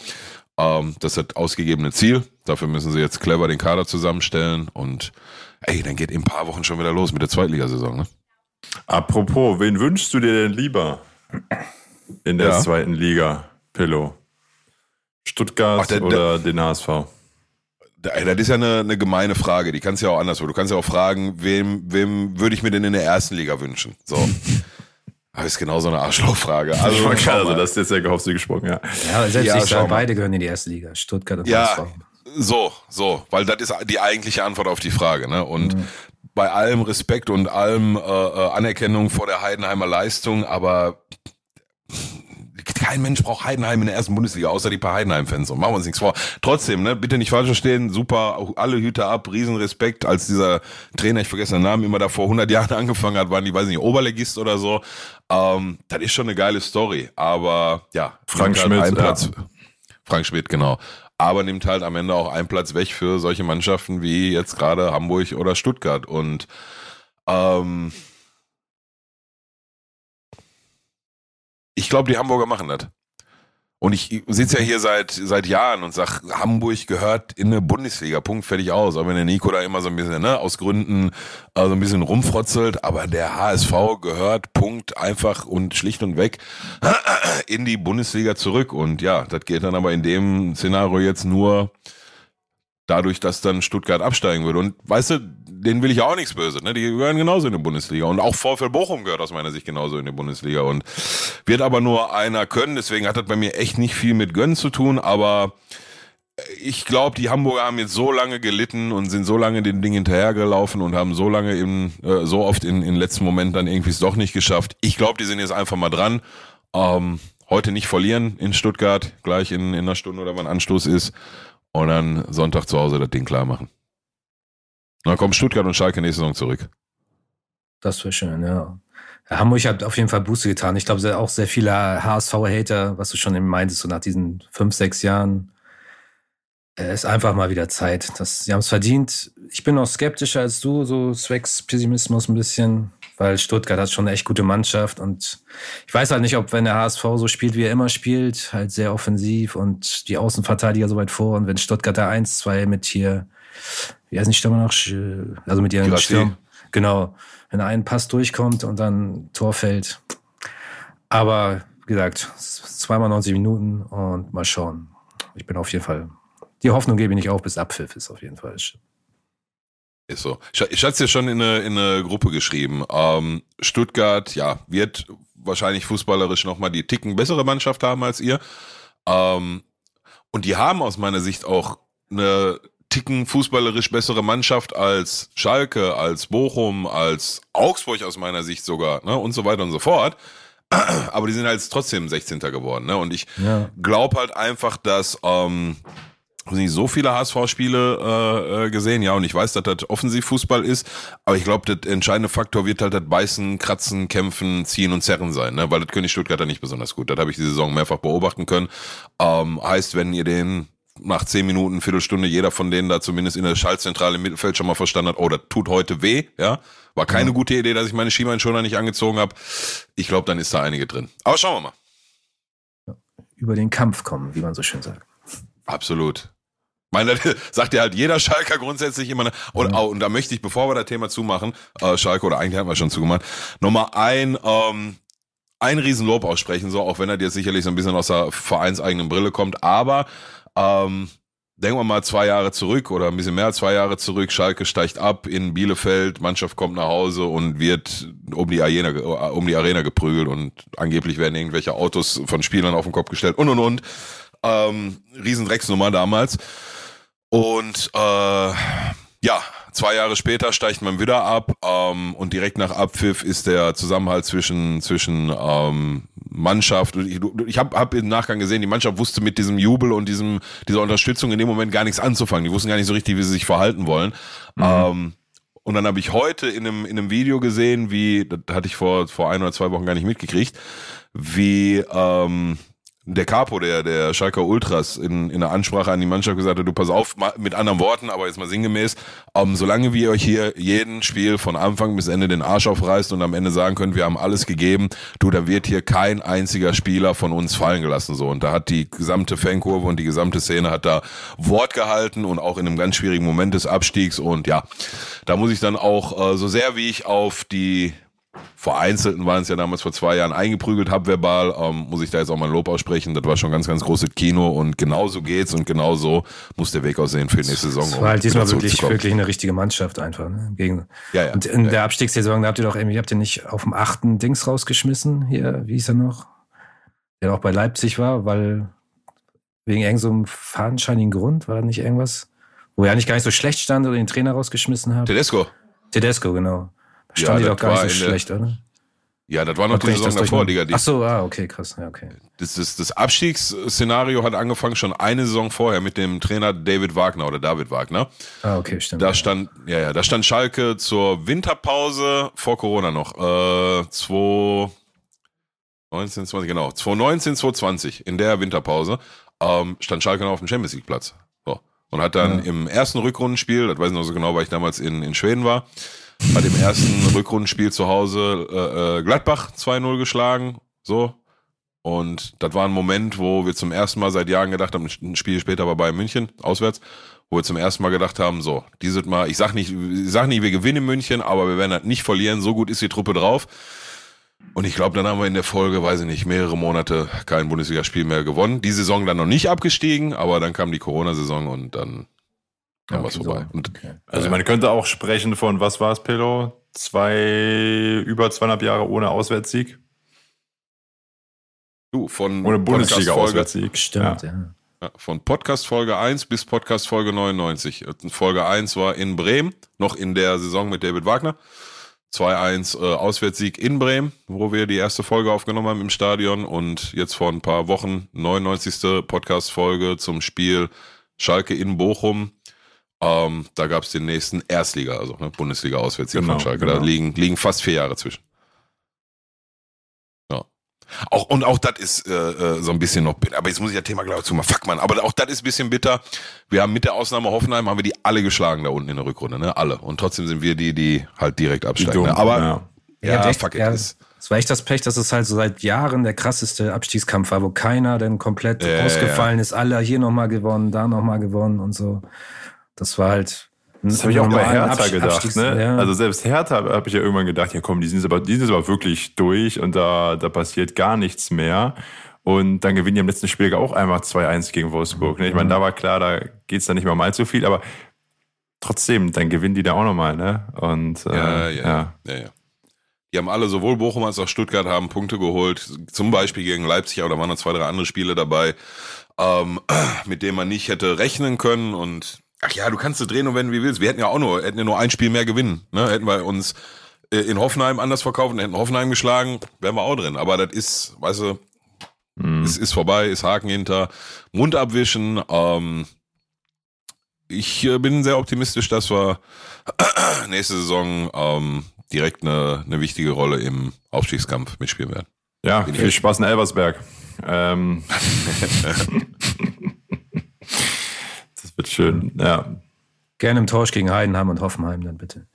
Ähm, das ist das ausgegebene Ziel. Dafür müssen sie jetzt clever den Kader zusammenstellen und ey, dann geht in ein paar Wochen schon wieder los mit der Zweitligasaison. Ne? Apropos, wen wünschst du dir denn lieber in der Ja. zweiten Liga, Pillow? Stuttgart Ach, der- der- oder den HSV? Das ist ja eine, eine gemeine Frage. Die kannst du ja auch anderswo. Du kannst ja auch fragen, wem, wem würde ich mir denn in der ersten Liga wünschen? So. Aber ist genau so eine Arschlochfrage. Also, Also, also das ist jetzt sehr gehofft gesprochen, ja. Ja, selbst Ja, ich sage, beide gehören in die erste Liga. Stuttgart und Ja, HSV. so, so, weil das ist die eigentliche Antwort auf die Frage, ne? Und bei allem Respekt und allem äh, äh, Anerkennung vor der Heidenheimer Leistung, aber kein Mensch braucht Heidenheim in der ersten Bundesliga, außer die paar Heidenheim-Fans. Und machen wir uns nichts vor. Trotzdem, ne, bitte nicht falsch verstehen, super, alle Hüte ab, Riesenrespekt, als dieser Trainer, ich vergesse den Namen, immer da vor 100 Jahren angefangen hat, waren die, weiß nicht, Oberlegist oder so. Ähm, das ist schon eine geile Story, aber ja. Frank halt Schmidt, ja. Frank Schmidt, genau. Aber nimmt halt am Ende auch einen Platz weg für solche Mannschaften wie jetzt gerade Hamburg oder Stuttgart. Und ähm, ich glaube, die Hamburger machen das. Und ich sitze ja hier seit, seit Jahren und sag, Hamburg gehört in eine Bundesliga, Punkt, fertig aus. Auch wenn der Nico da immer so ein bisschen, ne, aus Gründen äh, so ein bisschen rumfrotzelt, aber der HSV gehört, Punkt, einfach und schlicht und weg in die Bundesliga zurück. Und ja, das geht dann aber in dem Szenario jetzt nur dadurch, dass dann Stuttgart absteigen würde. Und weißt du, denen will ich auch nichts böse. Ne? Die gehören genauso in die Bundesliga. Und auch VfL Bochum gehört aus meiner Sicht genauso in die Bundesliga. Und wird aber nur einer können. Deswegen hat das bei mir echt nicht viel mit Gönnen zu tun. Aber ich glaube, die Hamburger haben jetzt so lange gelitten und sind so lange den Ding hinterhergelaufen und haben so lange im, äh, so oft in, in letzten Moment dann irgendwie es doch nicht geschafft. Ich glaube, die sind jetzt einfach mal dran. Ähm, heute nicht verlieren in Stuttgart, gleich in, in einer Stunde oder wann Anstoß ist. Und dann Sonntag zu Hause das Ding klar machen. Dann kommen Stuttgart und Schalke nächste Saison zurück. Das wäre schön, ja. Hamburg hat auf jeden Fall Buße getan. Ich glaube, auch sehr viele HSV-Hater, was du schon eben meintest, so nach diesen fünf, sechs Jahren, äh, ist einfach mal wieder Zeit. Das, sie haben es verdient. Ich bin noch skeptischer als du, so zwecks Pessimismus ein bisschen, weil Stuttgart hat schon eine echt gute Mannschaft und ich weiß halt nicht, ob wenn der HSV so spielt, wie er immer spielt, halt sehr offensiv und die Außenverteidiger so weit vor und wenn Stuttgart da 1, 2 mit hier, wie heißt nicht Stürmer noch, also mit ihren Girassi. Stürm, genau, wenn ein Pass durchkommt und dann Tor fällt. Aber wie gesagt, zweimal 90 Minuten und mal schauen. Ich bin auf jeden Fall, die Hoffnung gebe ich nicht auf, bis Abpfiff ist auf jeden Fall. Ist so. Ich, ich hatte es ja schon in eine, in eine Gruppe geschrieben. Ähm, Stuttgart, ja, wird wahrscheinlich fußballerisch nochmal die Ticken bessere Mannschaft haben als ihr. Ähm, und die haben aus meiner Sicht auch eine Ticken fußballerisch bessere Mannschaft als Schalke, als Bochum, als Augsburg aus meiner Sicht sogar, ne, und so weiter und so fort. Aber die sind halt trotzdem 16. geworden, ne? Und ich Ja. glaube halt einfach, dass ähm, nicht so viele HSV-Spiele äh, äh, gesehen, ja, und ich weiß, dass das Offensivfußball ist, aber ich glaube, der entscheidende Faktor wird halt das Beißen, Kratzen, Kämpfen, Ziehen und Zerren sein, ne? weil das können die Stuttgarter nicht besonders gut. Das habe ich die Saison mehrfach beobachten können. Ähm, heißt, wenn ihr den nach zehn Minuten, Viertelstunde, jeder von denen da zumindest in der Schaltzentrale im Mittelfeld schon mal verstanden hat, oh, das tut heute weh, ja. War keine gute Idee, dass ich meine Schienbeinschoner nicht angezogen habe. Ich glaube, dann ist da einige drin. Aber schauen wir mal. Über den Kampf kommen, wie man so schön sagt. Absolut. meine, sagt ja halt jeder Schalker grundsätzlich immer. Ne? Und, mhm. und da möchte ich, bevor wir das Thema zumachen, äh, Schalke oder eigentlich haben wir schon zugemacht, nochmal ein ähm, ein Riesenlob aussprechen, so auch wenn er dir sicherlich so ein bisschen aus der vereinseigenen Brille kommt. Aber ähm, denken wir mal zwei Jahre zurück oder ein bisschen mehr als zwei Jahre zurück. Schalke steigt ab in Bielefeld, Mannschaft kommt nach Hause und wird um die Arena, um die Arena geprügelt und angeblich werden irgendwelche Autos von Spielern auf den Kopf gestellt und und und. Ähm, Riesendrecksnummer damals. Und äh, ja, Zwei Jahre später steigt man wieder ab ähm, und direkt nach Abpfiff ist der Zusammenhalt zwischen zwischen ähm, Mannschaft. Ich, ich habe hab im Nachgang gesehen, die Mannschaft wusste mit diesem Jubel und diesem dieser Unterstützung in dem Moment gar nichts anzufangen. Die wussten gar nicht so richtig, wie sie sich verhalten wollen. Mhm. Ähm, und dann habe ich heute in einem, in einem Video gesehen, wie, das hatte ich vor, vor ein oder zwei Wochen gar nicht mitgekriegt, wie ähm, der Capo, der, der Schalker Ultras in, in der Ansprache an die Mannschaft gesagt hat, du pass auf, mit anderen Worten, aber jetzt mal sinngemäß, ähm, solange wir euch hier jeden Spiel von Anfang bis Ende den Arsch aufreißt und am Ende sagen können, wir haben alles gegeben, du, da wird hier kein einziger Spieler von uns fallen gelassen, so. Und da hat die gesamte Fankurve und die gesamte Szene hat da Wort gehalten und auch in einem ganz schwierigen Moment des Abstiegs und ja, da muss ich dann auch, äh, so sehr wie ich auf die Vereinzelten waren es ja damals vor zwei Jahren eingeprügelt habe verbal, ähm, muss ich da jetzt auch mal Lob aussprechen. Das war schon ganz, ganz großes Kino und genauso geht's und genauso muss der Weg aussehen für die nächste Saison. Das war halt diesmal wirklich, wirklich eine richtige Mannschaft einfach. Ne? Gegen, ja, ja, und in ja, der Abstiegssaison, da habt ihr doch irgendwie, habt ihr nicht auf dem achten Dings rausgeschmissen hier, wie hieß er noch? Der auch bei Leipzig war, weil wegen irgendeinem so fadenscheinigen Grund war nicht irgendwas, wo er eigentlich gar nicht so schlecht stand oder den Trainer rausgeschmissen hat. Tedesco. Tedesco, genau. Stand ja, die doch gar nicht so schlecht, oder? Ja, das war noch die Saison davor, Digga. Ach so, ah, okay, krass. Ja, okay. Das, das, das Abstiegsszenario hat angefangen schon eine Saison vorher mit dem Trainer David Wagner oder David Wagner. Ah, okay, stimmt. Da stand, ja, ja, da stand Schalke zur Winterpause vor Corona noch. Äh, 2019, 20, genau. 2019, 2020, in der Winterpause, ähm, stand Schalke noch auf dem Champions League Platz. So. Und hat dann ja. im ersten Rückrundenspiel, das weiß ich noch so genau, weil ich damals in, in Schweden war, bei dem ersten Rückrundenspiel zu Hause äh, äh Gladbach 2-0 geschlagen. So. Und das war ein Moment, wo wir zum ersten Mal seit Jahren gedacht haben, ein Spiel später war bei München, auswärts, wo wir zum ersten Mal gedacht haben, so, dieses Mal, ich sag nicht, ich sag nicht, wir gewinnen in München, aber wir werden halt nicht verlieren, so gut ist die Truppe drauf. Und ich glaube, dann haben wir in der Folge, weiß ich nicht, mehrere Monate kein Bundesligaspiel mehr gewonnen. Die Saison dann noch nicht abgestiegen, aber dann kam die Corona-Saison und dann dann okay, war es vorbei. So. Okay. Also man könnte auch sprechen von, was war es, Pillow? Zwei, über zweieinhalb Jahre ohne Auswärtssieg? Du, von ohne Bundesliga-Auswärtssieg. Stimmt, ja. ja. Von Podcast Folge 1 bis Podcast Folge 99. Folge 1 war in Bremen, noch in der Saison mit David Wagner. 2-1 äh, Auswärtssieg in Bremen, wo wir die erste Folge aufgenommen haben im Stadion und jetzt vor ein paar Wochen 99. Podcast-Folge zum Spiel Schalke in Bochum ähm, da gab es den nächsten Erstliga, also ne, Bundesliga auswärts genau, von Schalke. Genau. Da liegen, liegen fast vier Jahre zwischen. Ja. Auch, und auch das ist äh, äh, so ein bisschen noch bitter. Aber jetzt muss ich ja Thema gleich zu mal. Fuck, man. Aber auch das ist ein bisschen bitter. Wir haben mit der Ausnahme Hoffenheim, haben wir die alle geschlagen da unten in der Rückrunde, ne? Alle. Und trotzdem sind wir die, die halt direkt absteigen. Ne? Aber ja, ja, ja fuck it. Ja. Ist, es war echt das Pech, dass es halt so seit Jahren der krasseste Abstiegskampf war, wo keiner denn komplett äh, ausgefallen ist. Alle hier nochmal gewonnen, da nochmal gewonnen und so. Das war halt. Das habe ich auch bei Hertha gedacht. Ne? Ja. Also selbst Hertha habe ich ja irgendwann gedacht, ja komm, die sind aber, die sind aber wirklich durch und da, da passiert gar nichts mehr. Und dann gewinnen die im letzten Spiel auch einfach 2-1 gegen Wolfsburg. Ne? Ich meine, da war klar, da geht's dann nicht mehr mal zu viel, aber trotzdem, dann gewinnen die da auch nochmal. Ne? Und, äh, ja, ja, ja, ja, ja. Die haben alle, sowohl Bochum als auch Stuttgart, haben Punkte geholt. Zum Beispiel gegen Leipzig, aber da waren noch zwei, drei andere Spiele dabei, ähm, mit denen man nicht hätte rechnen können. Und Ach ja, du kannst es drehen und wenden, wie willst. Wir hätten ja auch nur, hätten ja nur ein Spiel mehr gewinnen. Ne? Hätten wir uns äh, in Hoffenheim anders verkauft und hätten Hoffenheim geschlagen, wären wir auch drin. Aber das ist, weißt du, mm. es ist vorbei, ist Haken hinter, Mund abwischen. Ähm, ich äh, bin sehr optimistisch, dass wir nächste Saison ähm, direkt eine, eine wichtige Rolle im Aufstiegskampf mitspielen werden. Ja, viel Spaß in Elversberg. Ähm. Wird schön, ja. Gerne im Tausch gegen Heidenheim und Hoffenheim dann bitte.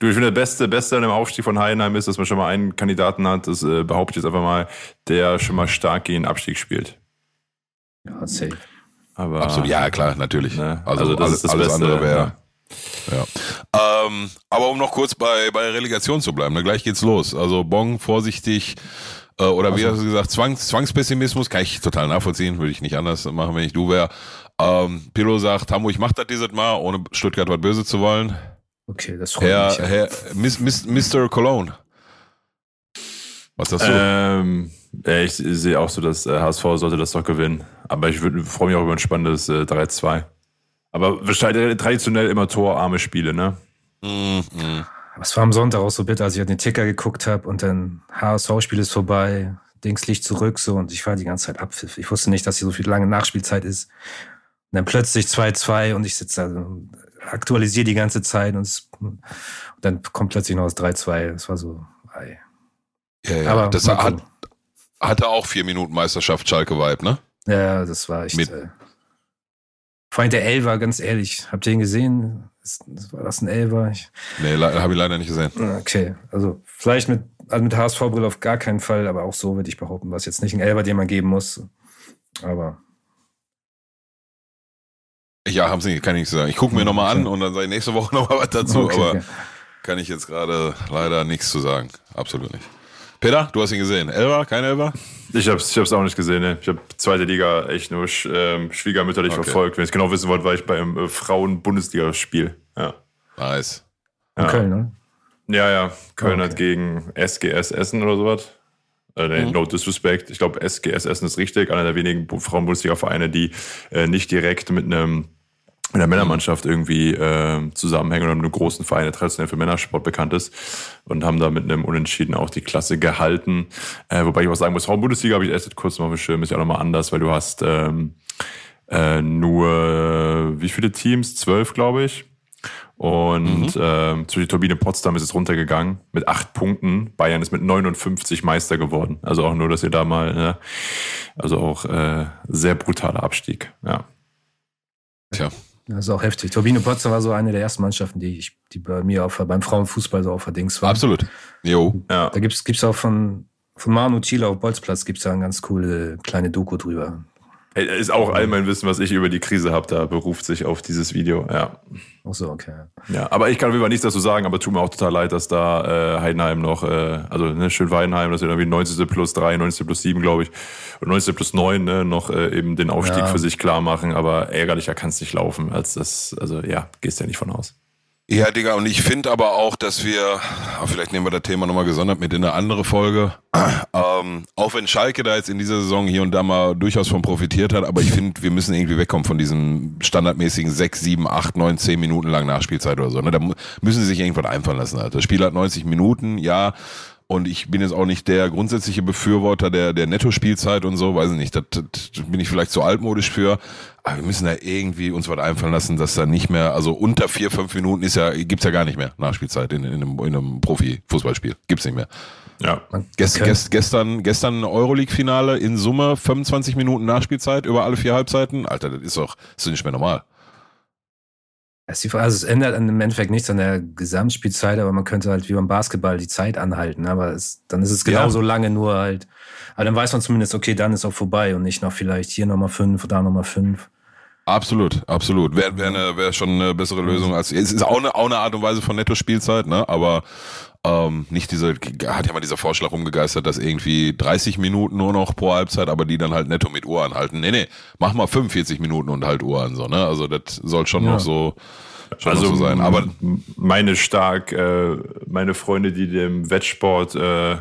Du, ich finde, der Beste, Beste an dem Aufstieg von Heidenheim ist, dass man schon mal einen Kandidaten hat, das äh, behaupte ich jetzt einfach mal, der schon mal stark gegen Abstieg spielt. Ja, safe. Aber, Absolut, ja klar, natürlich. Ne? Also, Also das alles, ist das alles Beste, andere wäre. ja. Ja. Ähm, aber um noch kurz bei, bei Relegation zu bleiben, ne, gleich geht's los. Also Bong, vorsichtig, äh, oder wie hast du gesagt, Zwangs, Zwangspessimismus, kann ich total nachvollziehen, würde ich nicht anders machen, wenn ich du wäre. Ähm, Pilo sagt, Hamburg, ich mach das dieses Mal, ohne Stuttgart was böse zu wollen. Okay, das freut Herr, mich. ja. Herr Miss, Miss, Mr. Cologne. Was sagst du? Ähm, ja, ich sehe auch so, dass äh, HSV sollte das doch gewinnen. Aber ich freue mich auch über ein spannendes äh, 3-2. Aber traditionell immer torarme Spiele, ne? Mm, mm. Es war am Sonntag auch so bitter, als ich auf den Ticker geguckt habe und dann HSV-Spiel ist vorbei, Dings liegt zurück so und ich war die ganze Zeit abpfiff. Ich wusste nicht, dass hier so viel lange Nachspielzeit ist. Und dann plötzlich 2-2 und ich sitze da und aktualisiere die ganze Zeit und, es, und dann kommt plötzlich noch das 3-2. Das war so, ei. Ja, ja. Aber das hat, hatte auch vier Minuten Meisterschaft Schalke-Vibe, ne? Ja, das war echt. Mit- Äh, vor allem der Elfer, ganz ehrlich. Habt ihr ihn gesehen? Ist, war das ein Elfer? Ich, Nee, habe ich leider nicht gesehen. Okay, also vielleicht mit, also mit HSV-Brille auf gar keinen Fall, aber auch so würde ich behaupten, was jetzt nicht ein Elber, den man geben muss. Aber Ja, haben sie kann ich nicht sagen. Ich gucke mir nochmal an und dann sage ich nächste Woche nochmal was dazu, Okay, aber okay. kann ich jetzt gerade leider nichts zu sagen. Absolut nicht. Peter, du hast ihn gesehen. Elva, kein Elva? Ich hab's, ich hab's auch nicht gesehen, ne? Ich habe zweite Liga echt nur sch- ähm, schwiegermütterlich Okay. verfolgt. Wenn ich genau wissen wollt, war ich beim äh, Frauen-Bundesligaspiel. Ja. Nice. in Ja. Köln, ne? Ja, ja. Köln Okay. hat gegen SGS Essen oder sowas. Äh, nee, No disrespect. Ich glaube, SGS Essen ist richtig. Einer der wenigen Bu- Frauen-Bundesliga-Vereine, die äh, nicht direkt mit einem mit einer Männermannschaft irgendwie äh, zusammenhängen oder mit einem großen Verein, der traditionell für Männersport bekannt ist und haben da mit einem Unentschieden auch die Klasse gehalten. Äh, wobei ich auch sagen muss, Frauen-Bundesliga habe ich erst kurz mal Schirm, ist ja auch nochmal anders, weil du hast ähm, äh, nur, wie viele Teams? Zwölf, glaube ich. Und ähm, zu die Turbine Potsdam ist es runtergegangen mit acht Punkten. Bayern ist mit 59 Meister geworden. Also auch nur, dass ihr da mal, ne? also auch äh, sehr brutaler Abstieg. Ja. Tja. Das ist auch heftig. Turbine Potsdam war so eine der ersten Mannschaften, die, ich, die bei mir auf, beim Frauenfußball so auf der Dings war. Absolut. Jo. ja. Da gibt's gibt's auch von, von Manu Thiele auf Bolzplatz gibt's da eine ganz coole kleine Doku drüber. Ist auch all mein Wissen, was ich über die Krise habe, da beruft sich auf dieses Video. Ja. Ach so, okay. Ja, aber ich kann auf jeden Fall nichts dazu sagen, aber tut mir auch total leid, dass da äh, Heidenheim noch, äh, also ne, schön Weidenheim, das sind irgendwie 90. plus 3, 90. plus 7, glaube ich, und 90. plus 9, ne, noch äh, eben den Aufstieg Ja. für sich klar machen, aber ärgerlicher kann es nicht laufen, als das, also ja, gehst ja nicht von aus. Ja, Digga, und ich finde aber auch, dass wir, ah, vielleicht nehmen wir das Thema nochmal gesondert mit in eine andere Folge, ähm, auch wenn Schalke da jetzt in dieser Saison hier und da mal durchaus von profitiert hat, aber ich finde, wir müssen irgendwie wegkommen von diesem standardmäßigen 6, 7, 8, 9, 10 Minuten lang Nachspielzeit oder so. Ne? Da müssen sie sich irgendwas einfallen lassen. Alter. Das Spiel hat 90 Minuten, ja, und ich bin jetzt auch nicht der grundsätzliche Befürworter der, der Netto-Spielzeit und so, weiß ich nicht, das, das bin ich vielleicht zu altmodisch für. Aber wir müssen da irgendwie uns was einfallen lassen, dass da nicht mehr, also unter vier, fünf Minuten ist ja, gibt's ja gar nicht mehr Nachspielzeit in, in einem, in einem Profi-Fußballspiel. Gibt's nicht mehr. Ja. Gest, gest, gestern, gestern Euroleague-Finale in Summe 25 Minuten Nachspielzeit über alle vier Halbzeiten. Alter, das ist doch, das ist doch nicht mehr normal. Es ist die Frage, Also es ändert im Endeffekt nichts an der Gesamtspielzeit, aber man könnte halt wie beim Basketball die Zeit anhalten. Aber es, dann ist es Ja. genauso lange, nur halt. Aber dann weiß man zumindest, okay, dann ist auch vorbei und nicht noch vielleicht hier nochmal fünf, da nochmal fünf. Absolut, absolut. Wäre wär ne, wär schon eine bessere Lösung als. Es ist auch eine, auch eine Art und Weise von Netto-Spielzeit, ne? Aber ähm, nicht diese, hat ja mal dieser Vorschlag rumgegeistert, dass irgendwie 30 Minuten nur noch pro Halbzeit, aber die dann halt netto mit Uhr anhalten. Nee, nee, mach mal 45 Minuten und halt Uhr an, so, ne? Also das soll schon Ja. noch so, schon Also noch so sein. Aber meine stark, äh, meine Freunde, die dem Wettsport äh,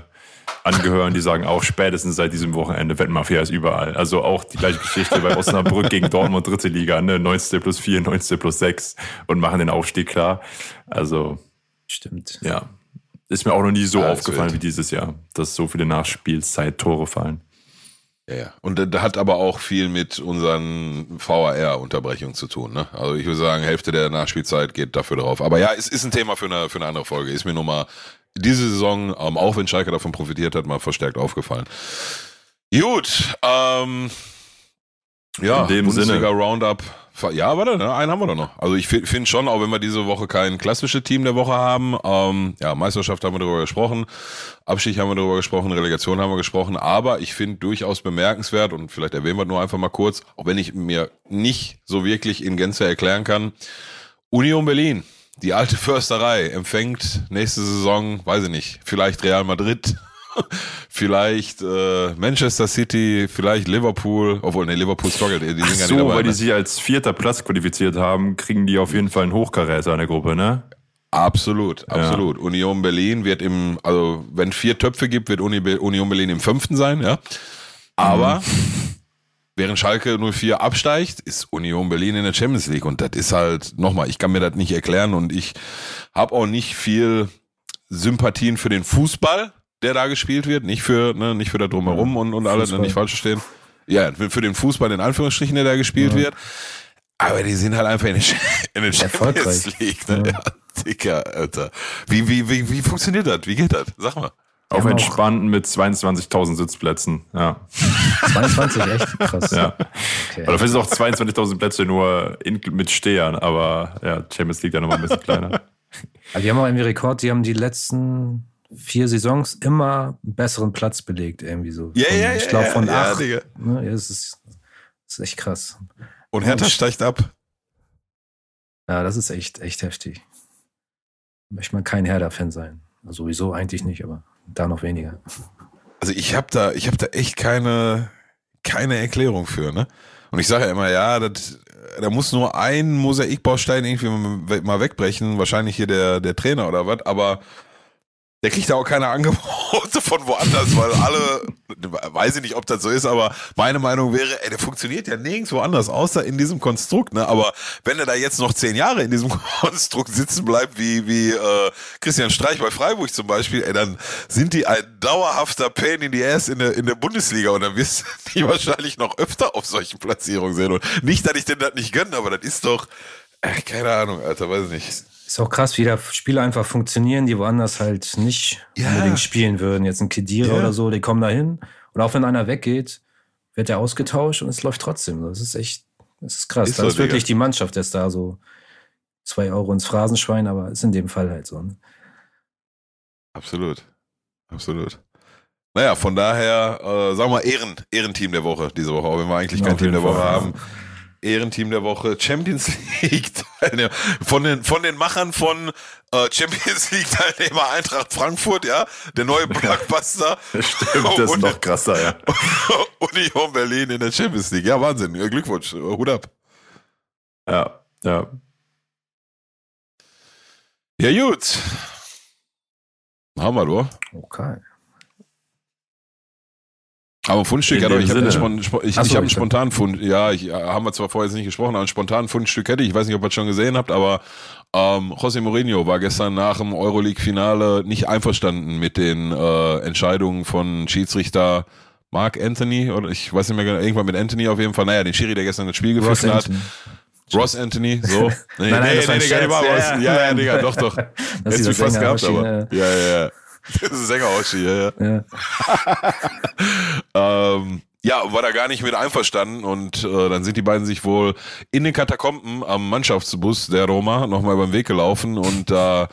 angehören, die sagen auch spätestens seit diesem Wochenende Wettmafia ist überall. Also auch die gleiche Geschichte bei Osnabrück gegen Dortmund dritte Liga, ne? 19 plus 4, 19 plus 6 und machen den Aufstieg klar. Also Stimmt. ja, ist mir auch noch nie so Ja, aufgefallen wild. wie dieses Jahr, dass so viele Nachspielzeit-Tore fallen. Ja, ja. Und das hat aber auch viel mit unseren VAR-Unterbrechungen zu tun. Ne? Also ich würde sagen, Hälfte der Nachspielzeit geht dafür drauf. Aber ja, es ist ein Thema für eine, für eine andere Folge. Ist mir nur mal diese Saison, ähm, auch wenn Schalke davon profitiert hat, mal verstärkt aufgefallen. Gut, ähm, ja, In dem Bundesliga Sinne. Roundup Ja, warte, ne? einen haben wir doch noch. Also ich finde schon, auch wenn wir diese Woche kein klassisches Team der Woche haben, ähm, ja, Meisterschaft haben wir darüber gesprochen, Abstieg haben wir darüber gesprochen, Relegation haben wir gesprochen, aber ich finde durchaus bemerkenswert und vielleicht erwähnen wir nur einfach mal kurz, auch wenn ich mir nicht so wirklich in Gänze erklären kann, Union Berlin, die alte Försterei, empfängt nächste Saison, weiß ich nicht, vielleicht Real Madrid vielleicht äh, Manchester City, vielleicht Liverpool, obwohl ne Liverpool struggelt, die sind Ach so, dabei, weil ne? die sich als vierter Platz qualifiziert haben, kriegen die auf jeden Fall einen Hochkaräter in der Gruppe, ne? Absolut, absolut. Ja. Union Berlin wird im, also wenn vier Töpfe gibt, wird Uni, Union Berlin im fünften sein, ja. Aber mhm. Während Schalke 04 absteigt, ist Union Berlin in der Champions League und das ist halt nochmal, ich kann mir das nicht erklären und ich habe auch nicht viel Sympathien für den Fußball, der da gespielt wird, nicht für, ne, nicht für da drumherum ja, und, und alle, nicht falsch verstehen. Ja, für den Fußball in Anführungsstrichen, der da gespielt ja. wird. Aber die sind halt einfach in der, in Champions League. Ne? Ja, Dicker, Alter. Wie, wie, wie, wie funktioniert das? Wie geht das? Sag mal. Auf entspannten mit 22.000 Sitzplätzen, ja. 22, echt krass. Ja. Okay. Oder vielleicht auch 22.000 Plätze nur in, mit Stehern, aber ja, Champions League da nochmal ein bisschen kleiner. Aber die haben auch irgendwie Rekord, die haben die letzten vier Saisons immer einen besseren Platz belegt, irgendwie so. Ja, von, ja, Ich glaube von ja, acht. Ja, ne, es ist, ist echt krass. Und Hertha steigt ab. Ja, das ist echt, echt heftig. Möchte man kein Hertha-Fan sein. Also sowieso eigentlich nicht, aber da noch weniger. Also ich habe da, ich habe da echt keine, keine Erklärung für, ne? Und ich sage ja immer, ja, das, da muss nur ein Mosaikbaustein irgendwie mal wegbrechen, wahrscheinlich hier der, der Trainer oder was, aber der kriegt da auch keine Angebote von woanders, weil alle, weiß ich nicht, ob das so ist, aber meine Meinung wäre, ey, der funktioniert ja nirgendwo anders, außer in diesem Konstrukt, ne? Aber wenn er da jetzt noch zehn Jahre in diesem Konstrukt sitzen bleibt, wie, wie äh, Christian Streich bei Freiburg zum Beispiel, ey, dann sind die ein dauerhafter Pain in the Ass in der, in der Bundesliga und dann wirst du die wahrscheinlich noch öfter auf solchen Platzierungen sehen. Und nicht, dass ich denn das nicht gönne, aber das ist doch, ey, keine Ahnung, Alter, weiß ich nicht. Ist auch krass, wie da Spiele einfach funktionieren, die woanders halt nicht ja. unbedingt spielen würden. Jetzt ein Kedira ja. oder so, die kommen da hin. Und auch wenn einer weggeht, wird er ausgetauscht und es läuft trotzdem. Das ist echt, das ist krass. Ist das ist wirklich Digga. die Mannschaft, der ist da so zwei Euro ins Phrasenschwein, aber ist in dem Fall halt so. Ne? Absolut. Absolut. Naja, von daher, äh, sagen wir mal, Ehren, Ehrenteam der Woche diese Woche, auch wenn wir eigentlich kein Team der Woche haben. Ehrenteam der Woche, Champions League Teilnehmer. Von den, von den Machern von äh, Champions League Teilnehmer Eintracht Frankfurt, ja, der neue Blockbuster. Stimmt, das ist noch krasser, ja. Union Berlin in der Champions League. Ja, Wahnsinn. Glückwunsch. Hut ab. Ja, ja. Ja, gut. Haben wir, du. Okay. Aber Fundstück, ja, ich habe einen, ich, ich hab einen spontanen Fund. Ja, ich, äh, haben wir zwar vorher jetzt nicht gesprochen, aber ein spontanen Fundstück hätte ich. Ich weiß nicht, ob ihr es schon gesehen habt, aber ähm, José Mourinho war gestern nach dem Euroleague-Finale nicht einverstanden mit den äh, Entscheidungen von Schiedsrichter Mark Anthony oder ich weiß nicht mehr genau, irgendwann mit Anthony auf jeden Fall. Naja, den Schiri, der gestern das Spiel gepfiffen hat. Ross Anthony, so. Nee, nein, nein, nee, nee, nee, Digga, ja, ja, ja, Digga, doch, doch. Das Hättest du fast gehabt, aber. Ja, ja, ja. Das ist Sänger Oschi, ja, ja. Ja. ähm, ja, war da gar nicht mit einverstanden und äh, dann sind die beiden sich wohl in den Katakomben am Mannschaftsbus der Roma nochmal über den Weg gelaufen und da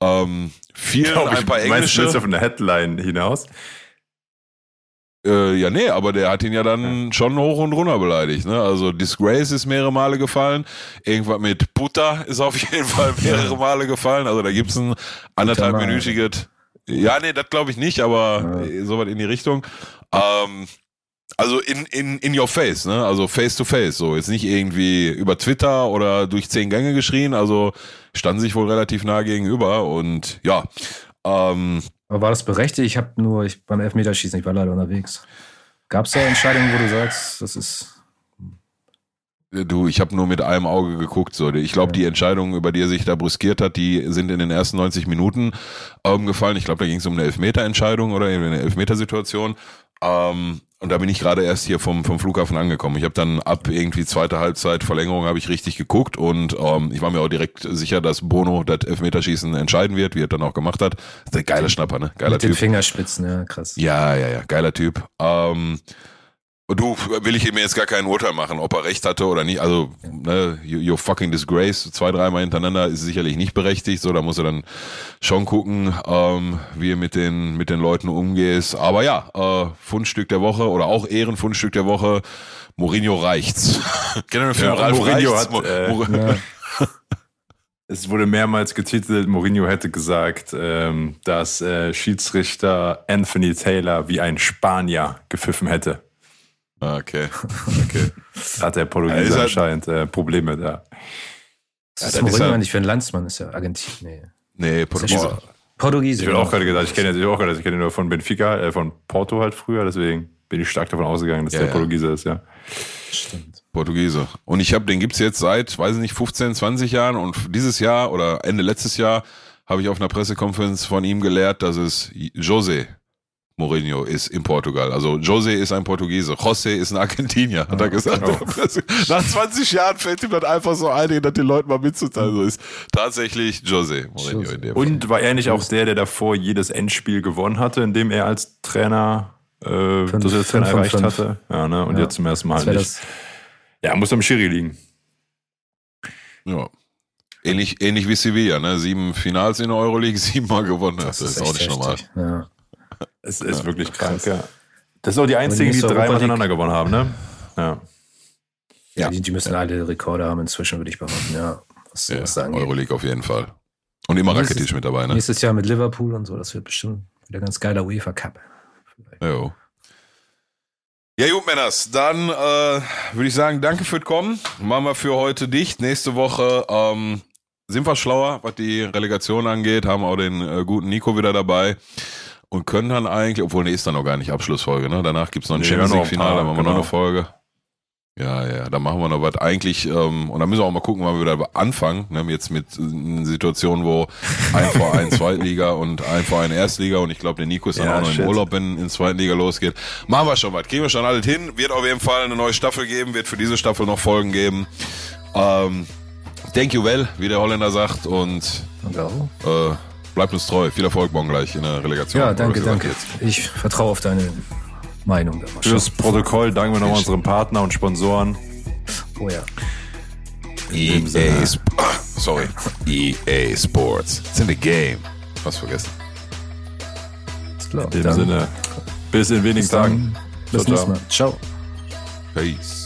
äh, ähm, fielen ein ich, paar englische... Meinst du auf eine Headline hinaus? Äh, ja, nee, aber der hat ihn ja dann ja. schon hoch und runter beleidigt. Ne? Also Disgrace ist mehrere Male gefallen. Irgendwas mit Puta ist auf jeden Fall mehrere Male gefallen. Also da gibt's ein anderthalbminütiges ja, nee, das glaube ich nicht, aber ja. so weit in die Richtung. Ähm, also in, in, in your face, ne? Also face to face, so. Jetzt nicht irgendwie über Twitter oder durch zehn Gänge geschrien, also standen sich wohl relativ nah gegenüber und ja. Ähm, aber war das berechtigt? Ich habe nur ich, beim Elfmeterschießen, ich war leider unterwegs. Gab es da Entscheidungen, wo du sagst, das ist Du, ich habe nur mit einem Auge geguckt. So. Ich glaube, die Entscheidungen, über die er sich da brüskiert hat, die sind in den ersten 90 Minuten ähm, gefallen. Ich glaube, da ging es um eine Elfmeter-Entscheidung oder eine Elfmetersituation. Ähm, und da bin ich gerade erst hier vom, vom Flughafen angekommen. Ich habe dann ab irgendwie zweite Halbzeit Verlängerung habe ich richtig geguckt und ähm, ich war mir auch direkt sicher, dass Bono das Elfmeterschießen entscheiden wird, wie er dann auch gemacht hat. Geiler Schnapper, ne? Geiler Mit Typ. den Fingerspitzen, ja, krass. Ja, ja, ja, geiler Typ. Ähm, Und du will ich mir jetzt gar kein Urteil machen, ob er recht hatte oder nicht. Also, ne, you, you fucking disgrace, zwei, dreimal hintereinander ist sicherlich nicht berechtigt. So, da muss er dann schon gucken, ähm, wie er mit den, mit den Leuten umgeht. Aber ja, äh, Fundstück der Woche oder auch Ehrenfundstück der Woche. Mourinho reicht's. Kennen wir den Film Ja, Ralf Mourinho reicht's? hat, äh, Mo- Es wurde mehrmals getitelt, Mourinho hätte gesagt, ähm, dass äh, Schiedsrichter Anthony Taylor wie ein Spanier gepfiffen hätte. Ah, Okay. Okay. Hat der Ja, Portugiese ist halt- anscheinend äh, Probleme da. Das ist er- eigentlich für ein Landsmann, ist ja Argentinien. Nee. Nee, ja Portugiese. Portugiese. Ich bin genau. auch gerade gesagt, ich kenne ich auch gerade, ich kenne ihn nur von Benfica, äh, von Porto halt früher, deswegen bin ich stark davon ausgegangen, dass Ja, der ja. Portugiese ist, ja. Stimmt. Portugiese. Und ich habe, den gibt's jetzt seit, weiß ich nicht, 15, 20 Jahren und dieses Jahr oder Ende letztes Jahr habe ich auf einer Pressekonferenz von ihm gelehrt, dass es José Mourinho ist in Portugal. Also José ist ein Portugiese, José ist ein Argentinier, hat er gesagt. genau. Nach 20 Jahren fällt ihm dann einfach so ein, das den Leuten mal mitzuteilen. So ist tatsächlich José Mourinho José. in dem. Und war er nicht auch der, der davor jedes Endspiel gewonnen hatte, in dem er als Trainer äh, Fünf- das fünf von erreicht fünf. hatte? Ja, ne? Und Ja. jetzt zum ersten Mal Das nicht. das. Ja, muss am Schiri liegen. Ja. Ähnlich, ähnlich wie Sevilla, ne? Sieben Finals in der Euroleague, siebenmal gewonnen. Das, ist, auch echt nicht normal. Ja. Es ist wirklich krank, ja. Das sind auch die einzigen, die drei miteinander gewonnen haben, ne? Ja. Ja. Die, die müssen alle Rekorde haben inzwischen, würde ich behaupten, ja. Was, Ja, was sagen Euroleague auf jeden Fall. Und immer Nächstes- Rakitic mit dabei, ne? Nächstes Jahr mit Liverpool und so, das wird bestimmt wieder ganz geiler UEFA Cup. Jo. Ja, gut, Männers. Dann äh, würde ich sagen, danke für das Kommen. Machen wir für heute dicht. Nächste Woche ähm, sind wir schlauer, was die Relegation angeht. Haben auch den äh, guten Nico wieder dabei. Und können dann eigentlich, obwohl, nee, ist dann noch gar nicht Abschlussfolge, ne? Danach gibt's noch ein Nee, Champions ein League-Finale, dann machen wir noch eine genau. Folge. Ja, ja, da machen wir noch was. Eigentlich, ähm, und dann müssen wir auch mal gucken, wann wir wieder anfangen. Ne? Jetzt mit äh, Situationen, wo ein Verein Zweitliga und ein Verein Erstliga und ich glaube, der Nico ist dann Ja, auch noch shit. im Urlaub, wenn in Zweitliga losgeht. Machen wir schon was. Kriegen wir schon alles hin. Wird auf jeden Fall eine neue Staffel geben, wird für diese Staffel noch Folgen geben. Ähm, thank you well, wie der Holländer sagt und auch. äh, bleibt uns treu. Viel Erfolg morgen gleich in der Relegation. Ja, danke, danke. jetzt. Ich vertraue auf deine Meinung. Fürs. Protokoll danken wir nochmal unseren Partner und Sponsoren. Oh ja. EA Sp Sorry. EA Sports. It's in the game. Was vergessen. Klar. In dem Dann Sinne, bis in wenigen bis dann. Tagen. Bis nächstes. Mal. Ciao. Peace.